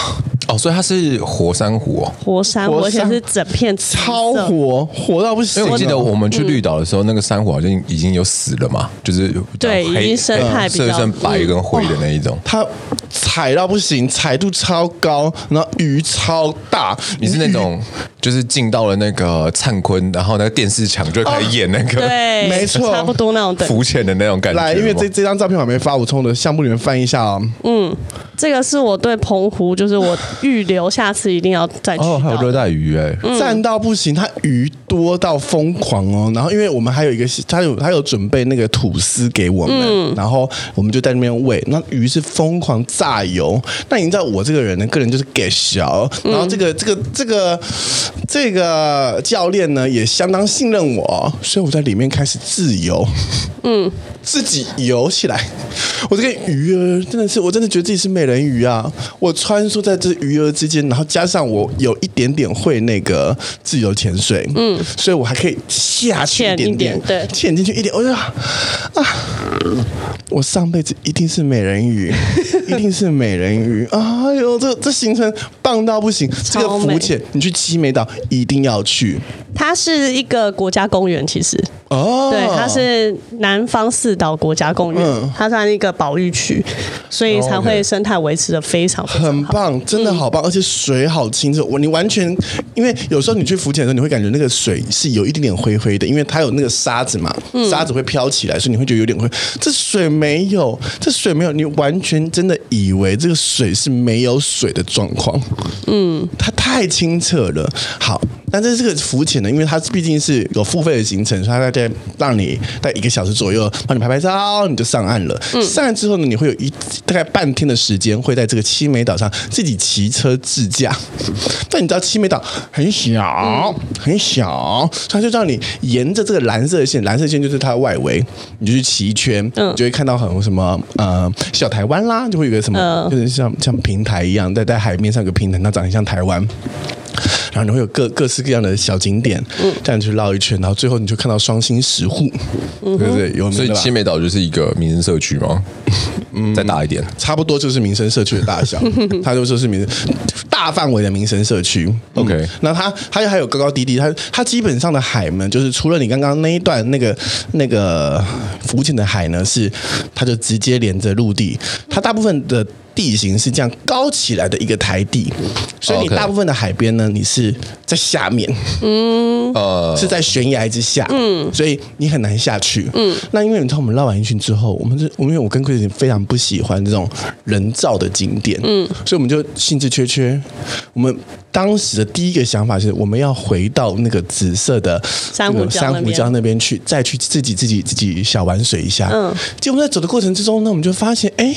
哦，所以它是活珊瑚哦，活珊瑚，而且是整片超火，火到不行。因为我记得我们去绿岛的时候，那个珊瑚好像已经有死了嘛，就是对，已经生态比较色变白跟灰的那一种，它。踩到不行，彩度超高，然后鱼超大。你是那种就是进到了那个灿坤，然后那个电视墙就开始演那个，对，没错，差不多那种等浮潜的那种感觉。来，因为这这张照片我还没发，我从我的项目里面翻一下哦。嗯，这个是我对澎湖，就是我预留下次一定要再去。哦，还有热带鱼哎，站到不行，它鱼多到疯狂哦。然后因为我们还有一个，他有他有准备那个吐司给我们，嗯、然后我们就在那边喂。那鱼是疯狂炸油。那你知道我这个人呢，个人就是给小，然后这个、嗯、这个这个这个教练呢也相当信任我，所以我在里面开始自由，嗯，自己游起来。我这个鱼儿真的是，我真的觉得自己是美人鱼啊！我穿梭在这鱼儿之间，然后加上我有一点点会那个自由潜水，嗯，所以我还可以下去一点点，点对，潜进去一点，我就啊，我上辈子一定是美人鱼，一定是美人鱼！哎呦，这这行程棒到不行！这个浮潜，你去七美岛一定要去。它是一个国家公园，其实哦，对，它是南方四岛国家公园，嗯、它算一个保育区，所以才会生态维持的非常非常很棒，真的好棒，嗯、而且水好清澈。我你完全，因为有时候你去浮潜的时候，你会感觉那个水是有一点点灰灰的，因为它有那个沙子嘛，沙子会飘起来，所以你会觉得有点灰。这水没有，这水没有，你完全真的以为这个水是没有水的状况。嗯，它太清澈了。好。但是这个浮潜呢，因为它毕竟是有付费的行程，所以它大概让你在一个小时左右帮你拍拍照，你就上岸了。嗯、上岸之后呢，你会有一大概半天的时间会在这个七美岛上自己骑车自驾。但你知道七美岛很小，很小，它就让你沿着这个蓝色线，蓝色线就是它的外围，你就去骑一圈，你就会看到很多什么呃小台湾啦，就会有个什么，就是像像平台一样，在在海面上有个平台，它长得像台湾。然后你会有各各式各样的小景点，这样去绕一圈，然后最后你就看到双星石沪，对不对？有所以七美岛就是一个民生社区吗？嗯，再大一点，差不多就是民生社区的大小，它就说是民生大范围的民生社区。OK，那它它还有高高低低，它它基本上的海呢，就是除了你刚刚那一段那个那个浮潜的海呢，是它就直接连着陆地，它大部分的。地形是这样高起来的一个台地，所以你大部分的海边呢，你是在下面，嗯，呃，是在悬崖之下，嗯，所以你很难下去，嗯。那因为你知道我们绕完一圈之后，我们就我因为我跟 Chris 非常不喜欢这种人造的景点，嗯，所以我们就兴致缺缺。我们当时的第一个想法是，我们要回到那个紫色的珊瑚珊瑚礁那边去，再去自己自己自己小玩水一下，嗯。结果在走的过程之中呢，我们就发现，哎。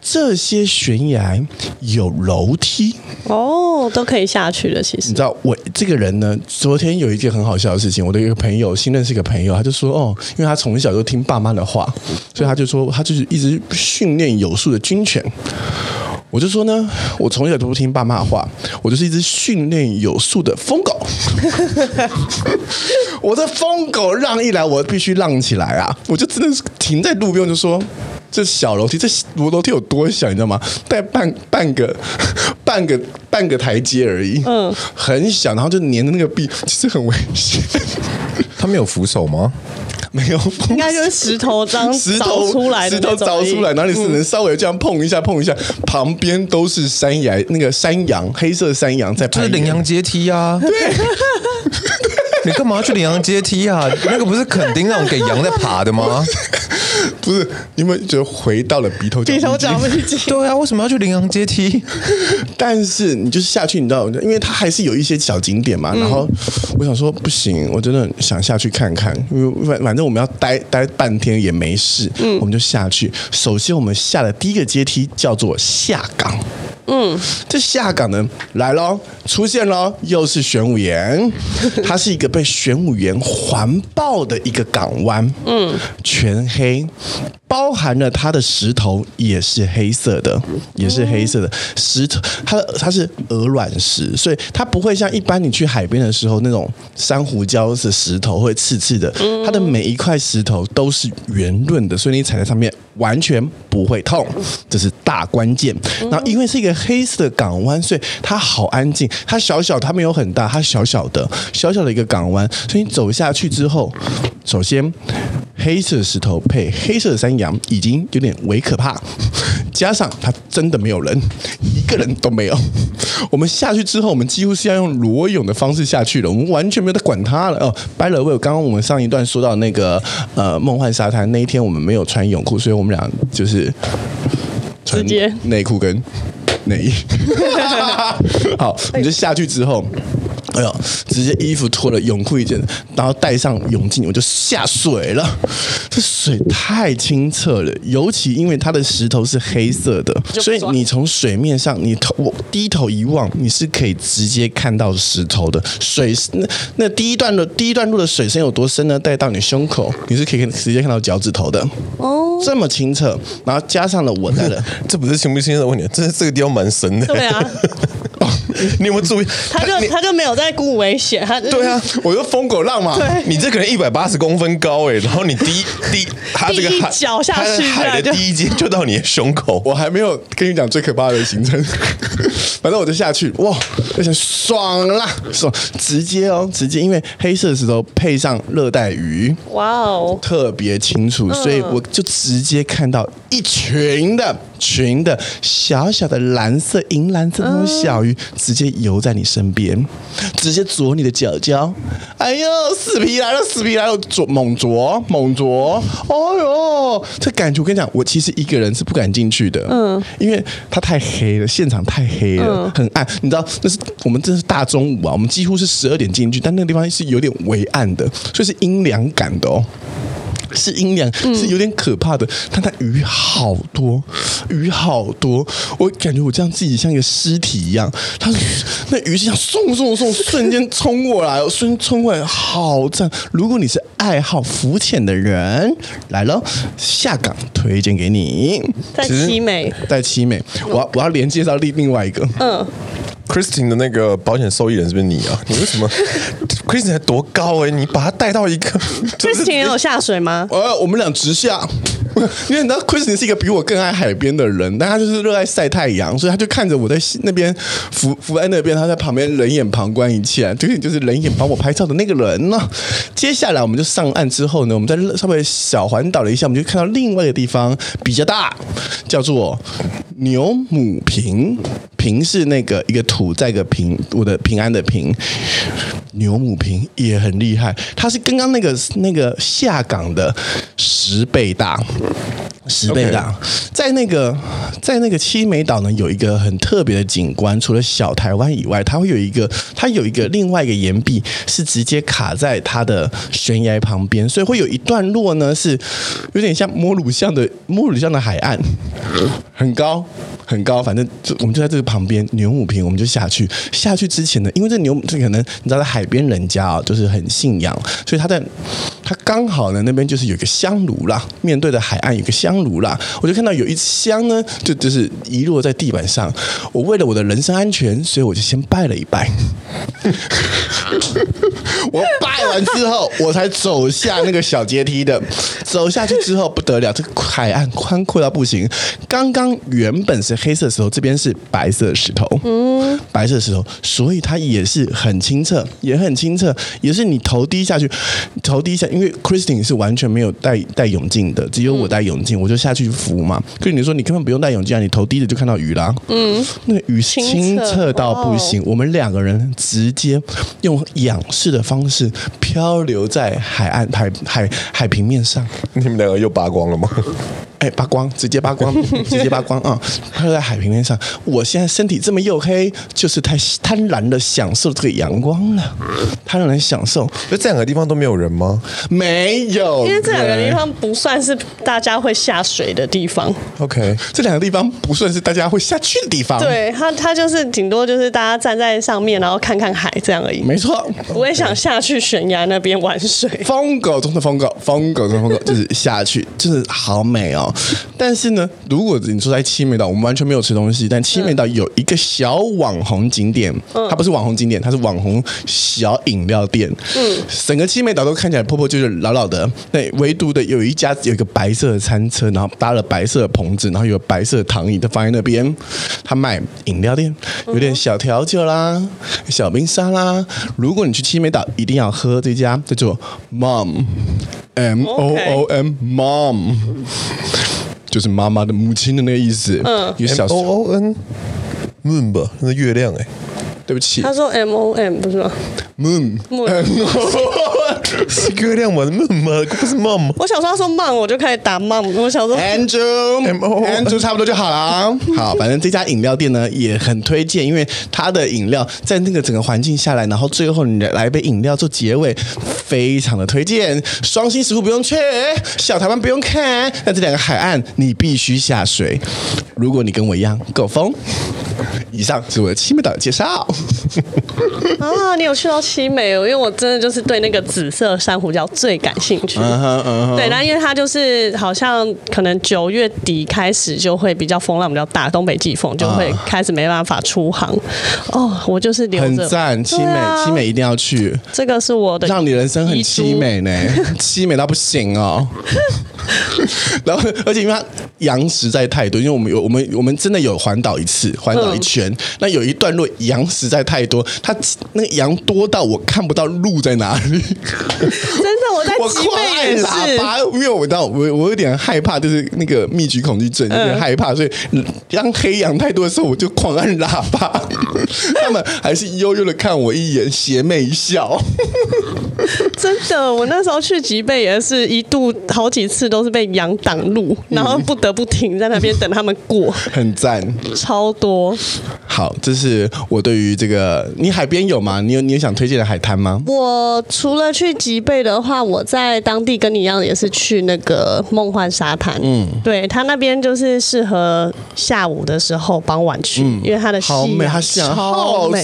这些悬崖有楼梯哦，都可以下去的。其实你知道，我这个人呢，昨天有一件很好笑的事情。我的一个朋友，新认识一个朋友，他就说：“哦，因为他从小就听爸妈的话，所以他就说他就是一直训练有素的军犬。”我就说呢，我从小都不听爸妈的话，我就是一只训练有素的疯狗。我这疯狗让一来，我必须让起来啊！我就真的是停在路边，我就说。这小楼梯，这楼楼梯有多小，你知道吗？带半半个 半个半个台阶而已，嗯，很小，然后就粘着那个壁，其实很危险。他没有扶手吗？没有，应该就是石头脏石头出来的，石头凿出来，然后你只能稍微这样碰一下，碰一下，旁边都是山崖，那个山羊，黑色山羊在拍，这是羚羊阶梯啊，对。你干嘛要去羚羊阶梯啊？那个不是垦丁那种给羊在爬的吗？不是，你们就回到了鼻头鼻头角危机。对啊，为什么要去羚羊阶梯？但是你就是下去，你知道，因为它还是有一些小景点嘛。然后我想说，不行，我真的想下去看看，因为反反正我们要待待半天也没事，嗯，我们就下去。首先，我们下的第一个阶梯叫做下港。嗯，这下港呢来喽，出现了，又是玄武岩，它是一个被玄武岩环抱的一个港湾，嗯，全黑。包含了它的石头也是黑色的，也是黑色的。石头，它它是鹅卵石，所以它不会像一般你去海边的时候那种珊瑚礁的石头会刺刺的，它的每一块石头都是圆润的，所以你踩在上面完全不会痛，这是大关键。然后因为是一个黑色的港湾，所以它好安静，它小小，它没有很大，它小小的小小的一个港湾，所以你走下去之后，首先。黑色石头配黑色山羊已经有点微可怕，加上它真的没有人，一个人都没有。我们下去之后，我们几乎是要用裸泳的方式下去了，我们完全没有在管它了。哦，by the way，刚刚我们上一段说到那个呃梦幻沙滩那一天，我们没有穿泳裤，所以我们俩就是穿内裤跟内衣。好，我们就下去之后。哎呦，直接衣服脱了，泳裤一件，然后戴上泳镜，我就下水了。这水太清澈了，尤其因为它的石头是黑色的，所以你从水面上，你头我低头一望，你是可以直接看到石头的。水那那第一段的第一段路的水深有多深呢？带到你胸口，你是可以直接看到脚趾头的。哦，这么清澈，然后加上了我带的，这不是清不清澈的问题，这是这个地方蛮深的。对啊。你有没有注意？他就他就没有在顾危险，他对啊，我就疯狗浪嘛。对，你这可能一百八十公分高哎，然后你第一第他这个海脚下去，海的第一阶就到你的胸口。我还没有跟你讲最可怕的行程，反正我就下去，哇，而且爽啦，爽，直接哦，直接，因为黑色石头配上热带鱼，哇哦，特别清楚，所以我就直接看到一群的。群的小小的蓝色、银蓝色的那种小鱼，直接游在你身边，直接啄你的脚脚。哎呦，死皮来了，死皮来了，啄猛啄猛啄。哦呦，这感觉我跟你讲，我其实一个人是不敢进去的。嗯，因为它太黑了，现场太黑了，很暗。你知道，那是我们这是大中午啊，我们几乎是十二点进去，但那个地方是有点微暗的，所以是阴凉感的哦。是阴凉，是有点可怕的。但它鱼好多，鱼好多，我感觉我这样自己像一个尸体一样。它那鱼是像送送送，瞬间冲过来，瞬间冲过来，好赞！如果你是爱好浮潜的人，来了，下岗推荐给你，在七美，在七美，我要我要连接到另另外一个，嗯。Christine 的那个保险受益人是不是你啊？你为什么 Christine 才多高哎、欸？你把他带到一个 Christine 也有下水吗？呃，我们俩直下，因为你知道 Christine 是一个比我更爱海边的人，但他就是热爱晒太阳，所以他就看着我在那边浮浮在那边，他在旁边冷眼旁观一切，就是就是冷眼帮我拍照的那个人呢。接下来我们就上岸之后呢，我们在稍微小环岛了一下，我们就看到另外一个地方比较大，叫做牛母坪。坪是那个一个土在个平，我的平安的平，牛母坪也很厉害，它是刚刚那个那个下港的十倍大，十倍大，在那个在那个七美岛呢，有一个很特别的景观，除了小台湾以外，它会有一个它有一个另外一个岩壁是直接卡在它的悬崖旁边，所以会有一段落呢是有点像摩鲁巷的摩鲁巷的海岸，很高。很高，反正就我们就在这个旁边牛母坪，我们就下去。下去之前呢，因为这牛这可能你知道，在海边人家啊、哦，就是很信仰，所以他在他刚好呢那边就是有一个香炉啦，面对着海岸有个香炉啦，我就看到有一香呢，就就是遗落在地板上。我为了我的人身安全，所以我就先拜了一拜。我拜完之后，我才走下那个小阶梯的。走下去之后不得了，这个海岸宽阔到不行。刚刚原本是。黑色石头这边是白色石头，嗯，白色石头，所以它也是很清澈，也很清澈，也是你头低下去，头低下，因为 Christine 是完全没有戴戴泳镜的，只有我戴泳镜，我就下去浮嘛。跟你说，你根本不用戴泳镜啊，你头低着就看到鱼啦，嗯，那个鱼清澈到不行，我们两个人直接用仰视的方式漂流在海岸海海海平面上。你们两个又扒光了吗？哎，扒光，直接扒光，直接扒光啊！漂流在海平面上，我现在身体这么黝黑，就是太贪婪的享受这个阳光了，贪婪的享受。那这两个地方都没有人吗？没有，因为这两个地方不算是大家会下水的地方。OK，这两个地方不算是大家会下去的地方。对，它它就是顶多就是大家站在上面，然后看看海这样而已。没错，不会想下去悬崖那边玩水。疯狗中的疯狗，疯狗中的疯狗，就是下去，就是好美哦。但是呢，如果你说在七美岛，我们完全没有吃东西。但七美岛有一个小网红景点，它不是网红景点，它是网红小饮料店。嗯，整个七美岛都看起来破破旧旧、老老的。那，唯独的有一家有一个白色的餐车，然后搭了白色的棚子，然后有白色的躺椅都放在那边。他卖饮料店，有点小调酒啦、小冰沙啦。如果你去七美岛，一定要喝这家叫做 Mom M O O M，Mom，就是妈妈的母亲的那个意思。嗯，小 O O N，Moon 吧，那月亮哎。对不起，他说 M O M 不是吗？Moon Moon，不是 Mom。我想说他说 Mom，我就开始打 Mom。我想说 Andrew，Andrew 差不多就好了。好，反正这家饮料店呢也很推荐，因为它的饮料在那个整个环境下来，然后最后你来一杯饮料做结尾，非常的推荐。双星石沪不用去，小台湾不用看，那这两个海岸你必须下水。如果你跟我一样够疯。以上是我的七美岛介绍啊！你有去到七美哦？因为我真的就是对那个紫色珊瑚礁最感兴趣。Uh uh. 对，那因为它就是好像可能九月底开始就会比较风浪比较大，东北季风就会开始没办法出航。哦、uh，huh. oh, 我就是留着。很赞，七美，啊、七美一定要去。这个是我的，让你人生很凄美呢，凄美到不行哦。然后，而且因为它羊实在太多，因为我们有我们我们真的有环岛一次，环岛一圈。嗯、那有一段路羊实在太多，它那个羊多到我看不到路在哪里。真的，我在机背也是。喇叭，因为我知道我我有点害怕，就是那个密集恐惧症，有点害怕，所以当黑羊太多的时候，我就狂按喇叭。他们还是悠悠的看我一眼，邪魅一笑。真的，我那时候去吉贝也是一度好几次都是被羊挡路，然后不得不停在那边等他们过。很赞，超多。好，这是我对于这个，你海边有吗？你有你有想推荐的海滩吗？我除了去吉贝的话，我在当地跟你一样也是去那个梦幻沙滩。嗯，对，他那边就是适合下午的时候傍晚去，嗯、因为它的好美，它超美。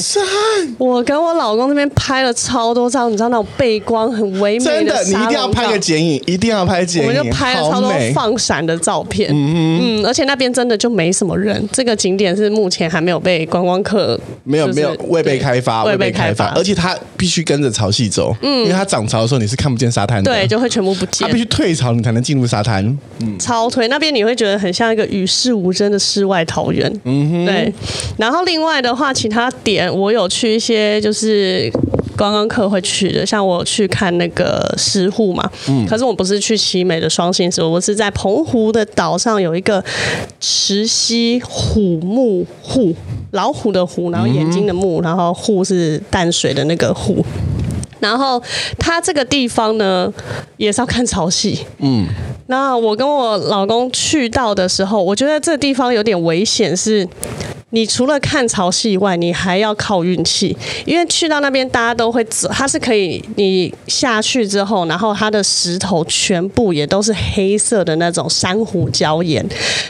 我跟我老公那边拍了超多张，你知道那种背光很唯美的，真的，你一定要拍个剪影，一定要拍剪影。我们就拍了超多放闪的照片。嗯嗯，而且那边真的就没什么人，这个景点是目前还没有被观光客没有没有未被开发，未被开发，而且它必须跟着潮汐走，嗯，因为它涨潮的时候你是看不见沙滩的，对，就会全部不见。它必须退潮你才能进入沙滩，嗯，超推那边你会觉得很像一个与世无争的世外桃源，嗯哼，对。然后另外的话，其他点我有去一些就是。观光客会去的，像我去看那个石沪嘛，嗯，可是我不是去奇美的双星石，我是在澎湖的岛上有一个石溪虎目户，老虎的虎，然后眼睛的目，然后户是淡水的那个户，然后它这个地方呢也是要看潮汐，嗯，那我跟我老公去到的时候，我觉得这个地方有点危险，是。你除了看潮汐以外，你还要靠运气，因为去到那边大家都会走，它是可以你下去之后，然后它的石头全部也都是黑色的那种珊瑚礁岩。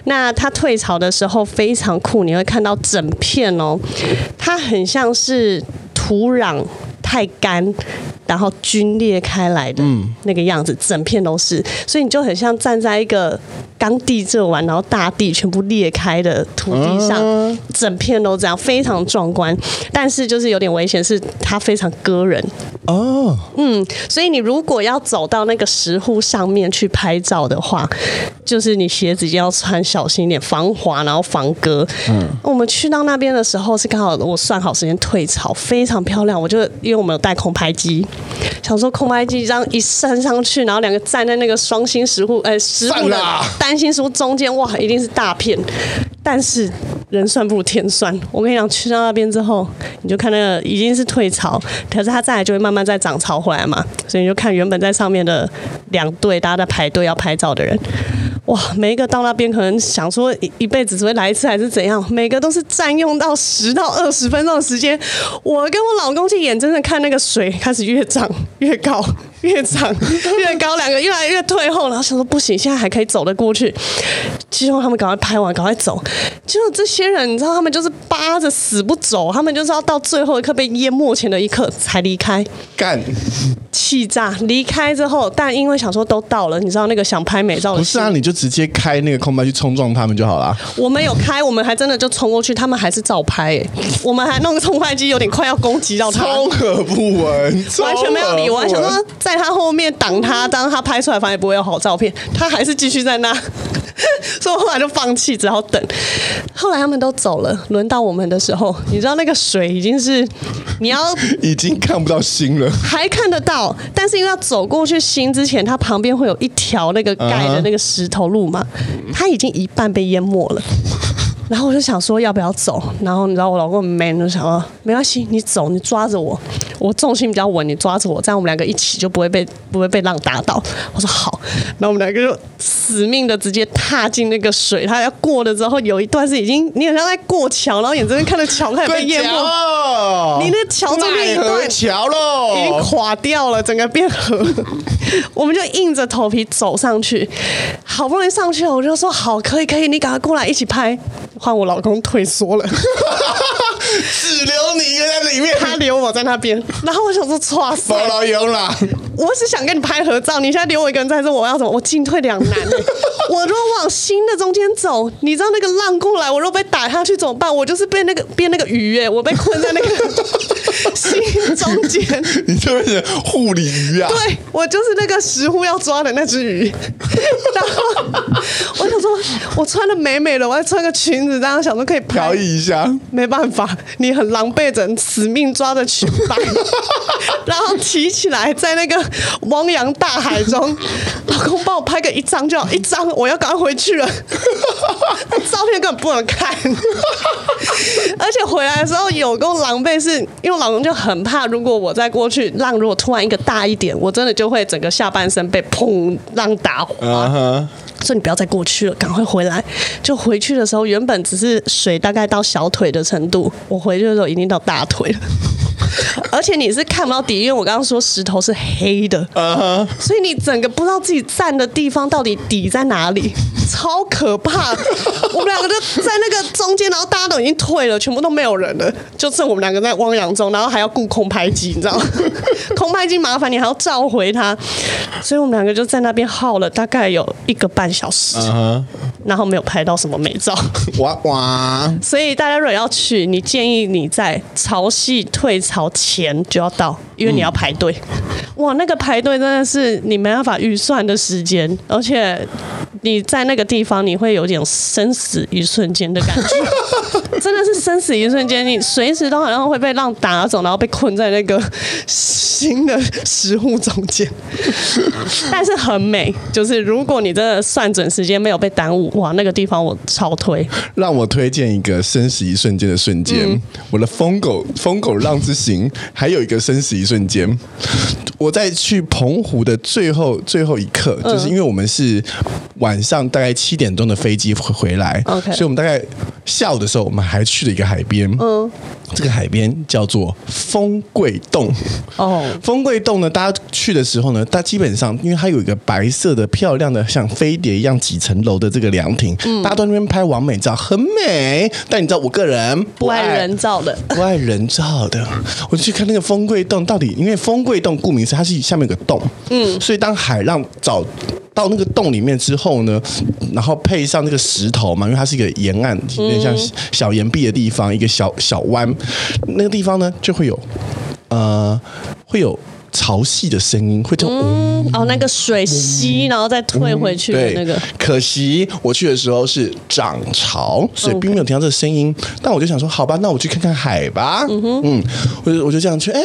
那它退潮的时候非常酷，你会看到整片哦，它很像是土壤太干，然后龟裂开来的那个样子，整片都是，所以你就很像站在一个。刚地震完，然后大地全部裂开的土地上，整片都这样，非常壮观。但是就是有点危险，是它非常割人哦。嗯，所以你如果要走到那个石沪上面去拍照的话，就是你鞋子一定要穿小心一点，防滑然后防割。嗯，我们去到那边的时候是刚好我算好时间退潮，非常漂亮。我就因为我们有带空拍机，想说空拍机这样一升上去，然后两个站在那个双星石户，哎，石户的。担心说中间哇，一定是大片，但是人算不如天算。我跟你讲，去到那边之后，你就看那个已经是退潮，可是它再来就会慢慢再涨潮回来嘛，所以你就看原本在上面的两队，大家在排队要拍照的人。哇，每一个到那边可能想说一一辈子只会来一次还是怎样，每个都是占用到十到二十分钟的时间。我跟我老公去眼睁睁看那个水开始越涨越高，越长越高，两个越来越退后，然后想说不行，现在还可以走得过去，希望他们赶快拍完，赶快走。结果这些人，你知道，他们就是扒着死不走，他们就是要到最后一刻被淹没前的一刻才离开。干。气炸！离开之后，但因为想说都到了，你知道那个想拍美照的。不是啊，你就直接开那个空拍去冲撞他们就好了。我们有开，我们还真的就冲过去，他们还是照拍、欸。我们还弄个冲拍机，有点快要攻击到他。超可不闻，完全没有理，我还想说在他后面挡他，当他拍出来反而不会有好照片，他还是继续在那。所以我后来就放弃，只好等。后来他们都走了，轮到我们的时候，你知道那个水已经是你要 已经看不到星了，还看得到，但是因为要走过去星之前，它旁边会有一条那个盖的那个石头路嘛，它已经一半被淹没了。然后我就想说要不要走，然后你知道我老公很 man 就想说没关系，你走，你抓着我，我重心比较稳，你抓着我，这样我们两个一起就不会被不会被浪打倒。我说好，然后我们两个就死命的直接踏进那个水，他要过了之后有一段是已经你好像在过桥，然后眼睁睁看着桥开始被淹没，你那桥中间一段桥喽，已经垮掉了，整个变河，我们就硬着头皮走上去，好不容易上去了，我就说好，可以可以，你赶快过来一起拍。换我老公退缩了，只留你一个在里面，他留我在那边。然后我想说，哇塞，包老用了。我是想跟你拍合照，你现在留我一个人在这，我要怎么？我进退两难。我如果往新的中间走，你知道那个浪过来，我如果被打下去怎么办？我就是被那个变那个鱼哎，我被困在那个新中间。你这边是护理鱼啊？对，我就是那个石户要抓的那只鱼。然后我想说，我穿的美美的，我还穿个裙子，然后想说可以飘逸一下。没办法，你很狼狈着，死命抓着裙摆，然后提起来在那个。汪洋大海中，老公帮我拍个一张就好，一张我要赶快回去了。那照片根本不能看，而且回来的时候有够狼狈，是因为老公就很怕，如果我再过去，浪如果突然一个大一点，我真的就会整个下半身被砰浪打滑。Uh huh. 所以你不要再过去了，赶快回来。就回去的时候，原本只是水大概到小腿的程度，我回去的时候已经到大腿了。而且你是看不到底，因为我刚刚说石头是黑的，uh huh. 所以你整个不知道自己站的地方到底底在哪里，超可怕。我们两个就在那个中间，然后大家都已经退了，全部都没有人了，就剩我们两个在汪洋中，然后还要雇空拍机，你知道吗？空拍机麻烦你还要召回它，所以我们两个就在那边耗了大概有一个半小时，uh huh. 然后没有拍到什么美照。哇哇！所以大家如果要去，你建议你在潮汐退潮前就要到，因为你要排队。嗯、哇，那个排队真的是你没办法预算的时间，而且你在那这个地方你会有点生死一瞬间的感觉，生死一瞬间，你随时都好像会被浪打走，然后被困在那个新的食物中间。但是很美，就是如果你真的算准时间没有被耽误，哇，那个地方我超推。让我推荐一个生死一瞬间的瞬间，嗯、我的疯狗疯狗浪之行，还有一个生死一瞬间。我在去澎湖的最后最后一刻，嗯、就是因为我们是晚上大概七点钟的飞机回回来，Okay. 所以我们大概下午的时候，我们还去是一个海边。嗯，这个海边叫做风柜洞。哦，风柜洞呢，大家去的时候呢，它基本上因为它有一个白色的漂亮的像飞碟一样几层楼的这个凉亭，嗯、大家都在那边拍完美照，很美。但你知道，我个人不爱，人造的，不爱人造的。我就去看那个风柜洞到底，因为风柜洞顾名思，它是下面有个洞，嗯，所以当海浪找到那个洞里面之后呢，然后配上那个石头嘛，因为它是一个沿岸，有点像小岩壁的地方，一个小小湾，那个地方呢就会有，呃，会有。潮汐的声音会叫嗯哦，那个水吸，然后再退回去的那个。对，可惜我去的时候是涨潮，所以并没有听到这个声音。但我就想说，好吧，那我去看看海吧。嗯哼，嗯，我就我就这样去。哎，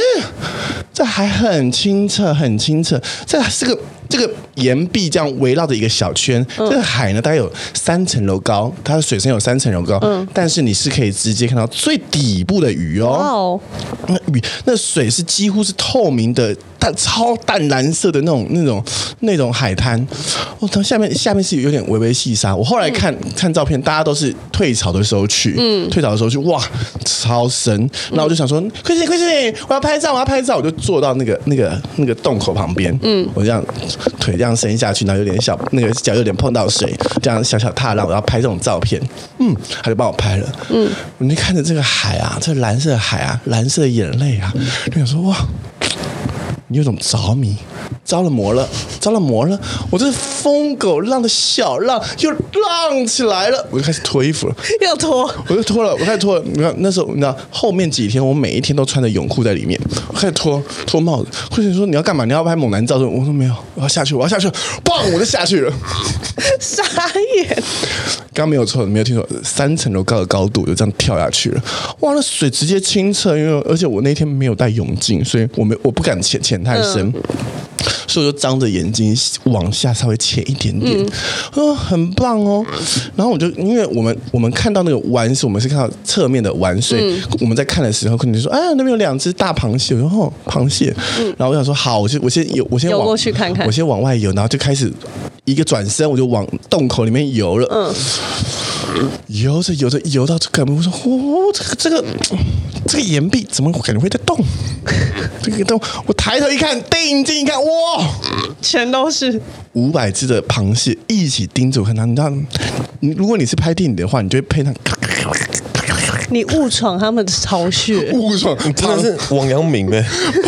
这海很清澈，很清澈。这是个。这个岩壁这样围绕着一个小圈，嗯、这个海呢大概有三层楼高，它的水深有三层楼高，嗯、但是你是可以直接看到最底部的鱼哦。哦。那鱼那水是几乎是透明的，淡超淡蓝色的那种那种那种海滩。哦，它下面下面是有点微微细沙。我后来看、嗯、看照片，大家都是退潮的时候去，嗯，退潮的时候去，哇，超深。然后我就想说，快点快点，我要拍照，我要拍照，我就坐到那个那个那个洞口旁边，嗯，我这样。腿这样伸下去，然后有点小，那个脚有点碰到水，这样小小踏浪，我要拍这种照片，嗯，他就帮我拍了，嗯，我就看着这个海啊，这蓝色的海啊，蓝色的眼泪啊，就想说哇，你有种着迷，着了魔了，着了魔了！我这疯狗浪的小浪又浪起来了，我就开始脱衣服了，要脱，我就脱了，我开始脱了。你看那时候，你知道后面几天我每一天都穿着泳裤在里面，我开始脱脱帽子。或者说你要干嘛？你要拍猛男照？我说没有，我要下去，我要下去，嘣，我就下去了，傻眼。刚没有错，没有听错，三层楼高的高度就这样跳下去了。哇，那水直接清澈，因为而且我那天没有带泳镜，所以我没我不敢潜潜太深。嗯所以我就张着眼睛往下稍微潜一点点，嗯，哦，很棒哦。然后我就因为我们我们看到那个湾是我们是看到侧面的湾，所以我们在看的时候可能就说，哎，那边有两只大螃蟹，我说，哦，螃蟹。然后我想说，好，我先我先游，我先往游过去看看，我先往外游，然后就开始一个转身，我就往洞口里面游了。嗯。游着游着游到这个，我说：“哦，这个这个这个岩壁怎么感觉会在动？这个动，我抬头一看，定睛一看，哇，全都是五百只的螃蟹一起盯着我看它。你知道，你如果你是拍电影的话，你就会配上，你 误闯他们的巢穴，误闯真的是王阳明哎！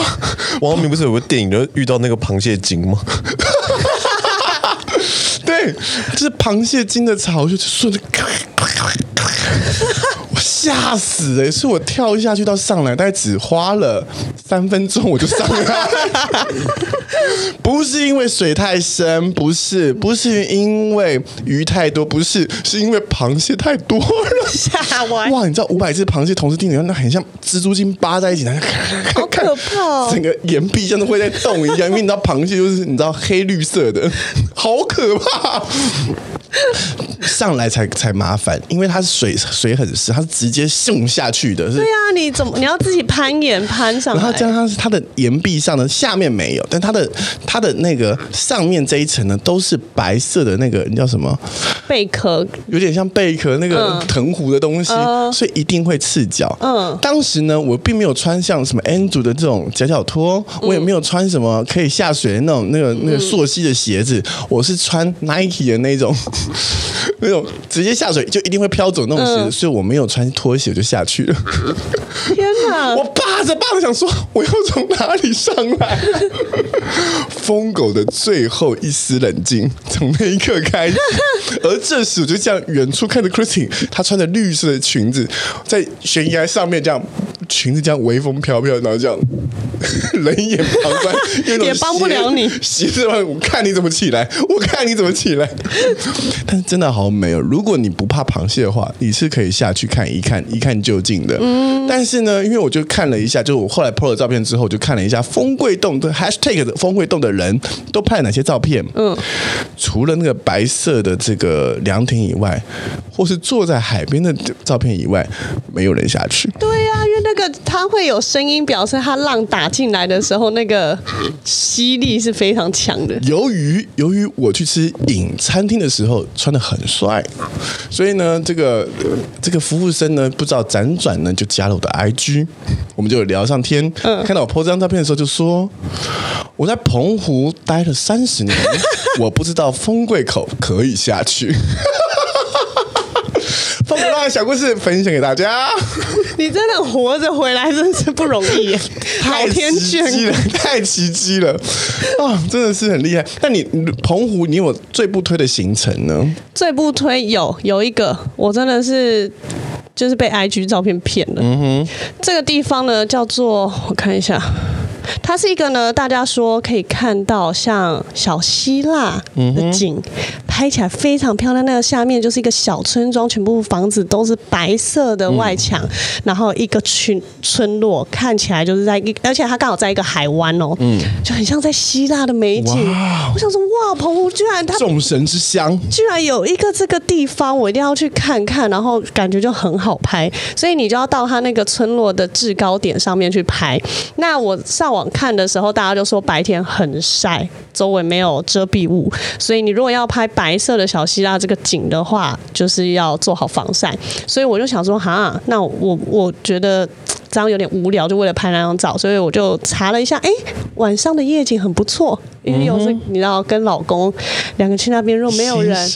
王阳明不是有个电影，就遇到那个螃蟹精吗？”就是螃蟹精的巢，就顺着，我吓死了，是我跳下去到上来，大概只花了三分钟，我就上来。不是因为水太深，不是，不是因为鱼太多，不是，是因为螃蟹太多了。哇，你知道五百只螃蟹同时盯着，那很像蜘蛛精扒在一起，那好可怕 哦！整个岩壁像是会在动一样，因为你知道螃蟹就是你知道黑绿色的，好可怕。上来才才麻烦，因为它是水水很深，它是直接送下去的。对啊，你怎么你要自己攀岩攀上来？然后这样它是它的岩壁上的下面没有，但它的它的那个上面这一层呢，都是白色的那个你叫什么？贝壳，有点像贝壳那个藤壶的东西，嗯、所以一定会刺脚。嗯，当时呢，我并没有穿像什么 Andrew 的这种夹脚拖，我也没有穿什么可以下水的那种那个那个溯溪的鞋子，我是穿 Nike 的那种。那种直接下水就一定会飘走那种鞋子，嗯、所以我没有穿拖鞋就下去了。天哪！我扒着扒着想说，我要从哪里上来？疯狗的最后一丝冷静，从那一刻开始。而这时，我就这样远处看着 Christine，她穿着绿色的裙子，在悬崖上面这样，裙子这样微风飘飘，然后这样 冷眼旁观，也帮不了你。鞋子，我看你怎么起来，我看你怎么起来。但是真的好美哦！如果你不怕螃蟹的话，你是可以下去看一看，一看究竟的。嗯。但是呢，因为我就看了一下，就我后来 po 了照片之后，就看了一下风柜洞的 hashtag 的风柜洞的人都拍了哪些照片。嗯。除了那个白色的这个凉亭以外，或是坐在海边的照片以外，没有人下去。对呀、啊，因为那个它会有声音，表示它浪打进来的时候，那个吸力是非常强的。由于由于我去吃影餐厅的时候穿的很帅，所以呢，这个这个服务生呢，不知道辗转呢就加了我的 IG，我们就聊上天。嗯，看到我 po 这张照片的时候，就说我在澎湖待了三十年，我不知道风柜口可以下去。疯狗浪的小故事分享给大家。你真的活着回来真是不容易，太奇迹了，太奇迹了啊！真的是很厉害。那你澎湖，你有最不推的行程呢？最不推有有一个，我真的是就是被 IG 照片骗了。嗯哼，这个地方呢叫做我看一下。它是一个呢，大家说可以看到像小希腊的景，嗯、拍起来非常漂亮。那个下面就是一个小村庄，全部房子都是白色的外墙，嗯、然后一个群村落看起来就是在一，而且它刚好在一个海湾哦，嗯，就很像在希腊的美景。哇我想说，哇，澎湖居然它众神之乡，居然有一个这个地方，我一定要去看看，然后感觉就很好拍，所以你就要到它那个村落的制高点上面去拍。那我上。网看的时候，大家就说白天很晒，周围没有遮蔽物，所以你如果要拍白色的小希腊这个景的话，就是要做好防晒。所以我就想说，哈，那我我觉得。这样有点无聊，就为了拍那张照，所以我就查了一下，哎，晚上的夜景很不错，因为有时你知道跟老公两个去那边，如果没有人，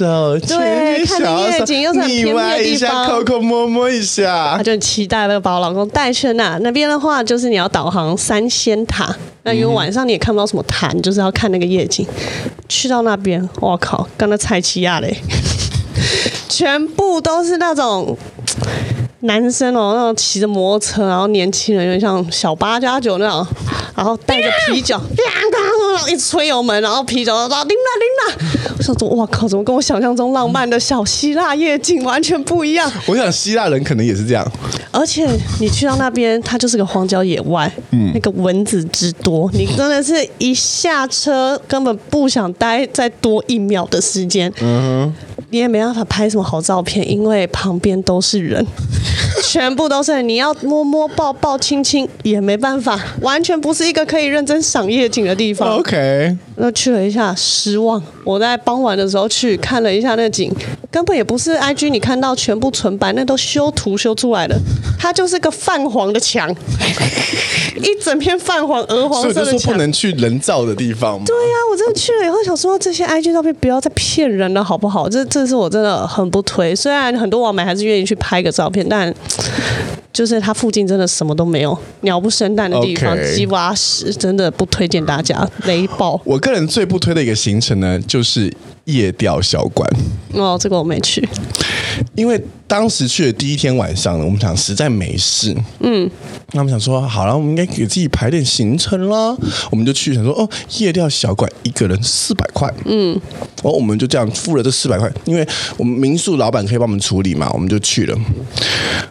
对，看着夜景又是很偏僻的地方，抠抠摸摸一下，他就很期待了把我老公带去那那边的话，就是你要导航三仙塔。那因为晚上你也看不到什么塔，你，就是要看那个夜景。去到那边，我靠，跟那菜奇亚嘞，全部都是那种。男生哦，那种骑着摩托车，然后年轻人有点像小八加九那种，然后带着啤酒，然后一吹油门，然后啤酒说拎了拎了。我想说，哇靠，怎么跟我想象中浪漫的小希腊夜景完全不一样？我想希腊人可能也是这样。而且你去到那边，它就是个荒郊野外，嗯，那个蚊子之多，你真的是一下车根本不想待再多一秒的时间。嗯哼。你也没办法拍什么好照片，因为旁边都是人，全部都是人。你要摸摸抱抱亲亲也没办法，完全不是一个可以认真赏夜景的地方。OK，那去了一下，失望。我在傍晚的时候去看了一下那景，根本也不是 IG 你看到全部纯白，那都修图修出来的，它就是个泛黄的墙，一整片泛黄鹅黄色的墙。所以就说不能去人造的地方吗？对呀、啊，我真的去了以后想说，这些 IG 照片不要再骗人了，好不好？这这是我真的很不推。虽然很多网美还是愿意去拍个照片，但就是它附近真的什么都没有，鸟不生蛋的地方，鸡挖屎，真的不推荐大家雷暴。我个人最不推的一个行程呢，就。是夜钓小馆哦，这个我没去，因为当时去的第一天晚上呢，我们想实在没事，嗯，那我们想说好了，我们应该给自己排点行程啦，我们就去想说哦，夜钓小馆一个人四百块，嗯，然后我们就这样付了这四百块，因为我们民宿老板可以帮我们处理嘛，我们就去了，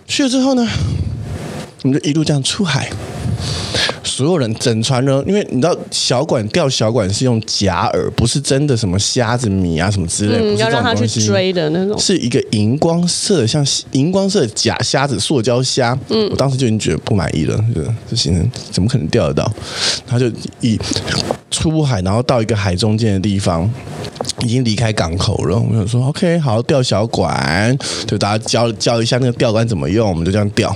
去了之后呢，我们就一路这样出海。所有人整船呢，因为你知道小管钓小管是用假饵，不是真的什么虾子米啊什么之类，嗯、要让他去追的那种，是一个荧光色，像荧光色的假虾子，塑胶虾。嗯，我当时就已经觉得不满意了，这这行人怎么可能钓得到？他就以出海，然后到一个海中间的地方，已经离开港口了。我想说，OK，好，钓小管，就大家教教一下那个钓竿怎么用，我们就这样钓。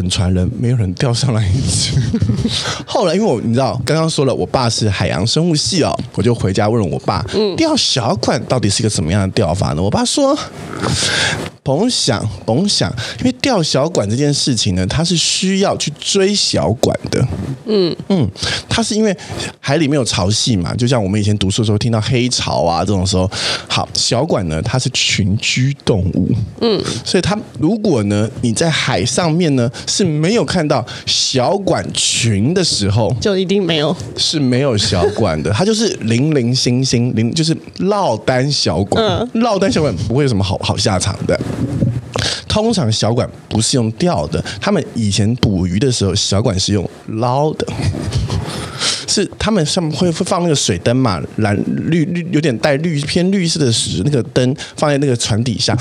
整船人没有人钓上来一只。后来因为我你知道刚刚说了，我爸是海洋生物系哦，我就回家问了我爸，钓小款到底是一个什么样的钓法呢？我爸说。甭想甭想，因为钓小管这件事情呢，它是需要去追小管的。嗯。嗯，它是因为海里面有潮汐嘛，就像我们以前读书的时候听到黑潮啊这种时候，好，小管呢它是群居动物。嗯，所以它如果呢你在海上面呢是没有看到小管群的时候，就一定没有。是没有小管的，它就是零零星星零，就是落单小管，落单小管不会有什么好好下场的。通常小管不是用钓的，他们以前捕鱼的时候，小管是用捞的，是他们上面会会放那个水灯嘛，蓝绿绿有点带绿偏绿色的石那个灯放在那个船底下。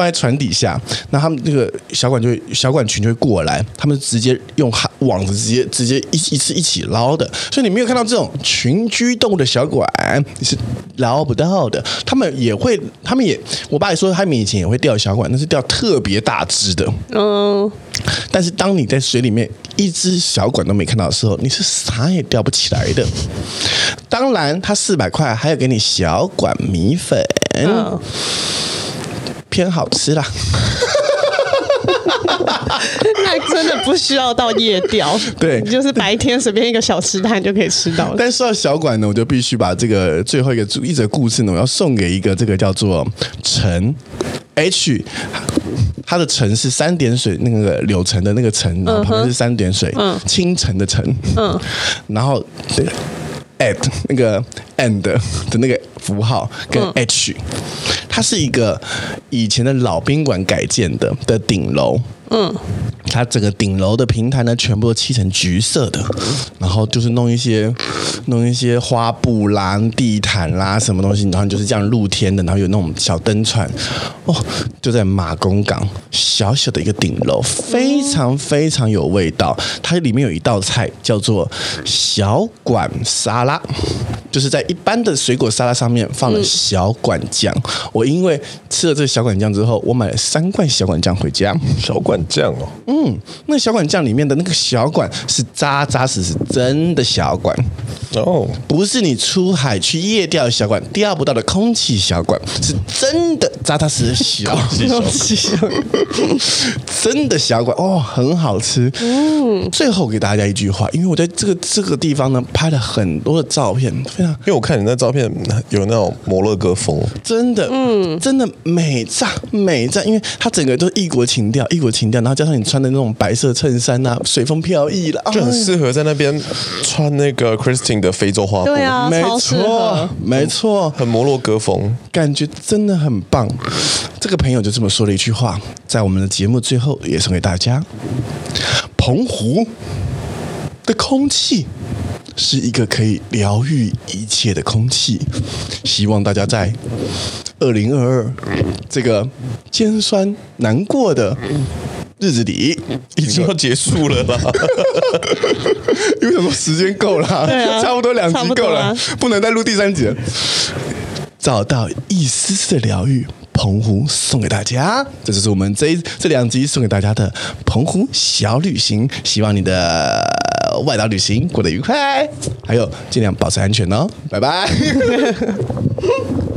放在船底下，那他们那个小管就会小管群就会过来，他们直接用网子直接直接一一次一起捞的，所以你没有看到这种群居动物的小管，你是捞不到的。他们也会，他们也，我爸也说他们以前也会钓小管，那是钓特别大只的。嗯，但是当你在水里面一只小管都没看到的时候，你是啥也钓不起来的。当然，他四百块还要给你小管米粉。偏好吃啦，那真的不需要到夜钓，对，你就是白天随便一个小吃摊就可以吃到。但说到小馆呢，我就必须把这个最后一个一则故事呢，我要送给一个这个叫做陈 H，他的陈是三点水那个柳橙的那个橙，然后旁边是三点水，嗯，清晨的晨，嗯，然后这个 at 那个 and 的那个符号跟 H。它是一个以前的老宾馆改建的的顶楼，嗯，它整个顶楼的平台呢，全部都漆成橘色的，然后就是弄一些弄一些花布啦、地毯啦什么东西，然后就是这样露天的，然后有那种小灯串，哦，就在马公港小小的一个顶楼，非常非常有味道。它里面有一道菜叫做小管沙拉。就是在一般的水果沙拉上面放了小管酱。嗯、我因为吃了这个小管酱之后，我买了三罐小管酱回家。小管酱哦，嗯，那小管酱里面的那个小管是扎扎实实，真的小管。哦，不是你出海去夜钓小管钓不到的空气小管，是真的扎扎实实的小。空气小管，真的小管哦，很好吃。嗯，最后给大家一句话，因为我在这个这个地方呢拍了很多的照片，非常，因为我看你那照片有那种摩洛哥风，真的，嗯，真的美炸美炸，因为它整个都是异国情调，异国情调，然后加上你穿的那种白色衬衫啊，随风飘逸了，就很适合在那边穿那个 Christine 的非洲花布，对啊，没错，没错，很摩洛哥风，感觉真的很棒。这个朋友就这么说了一句话，在我们的节目最后也送给大家：澎湖的空气是一个可以疗愈一切的空气。希望大家在二零二二这个尖酸难过的日子里，已经要结束了吧。因为什么时间够了，啊、差不多两集够了，啊、不能再录第三集了。找到一丝丝的疗愈。澎湖送给大家，这就是我们这一这两集送给大家的澎湖小旅行。希望你的外岛旅行过得愉快，还有尽量保持安全哦。拜拜。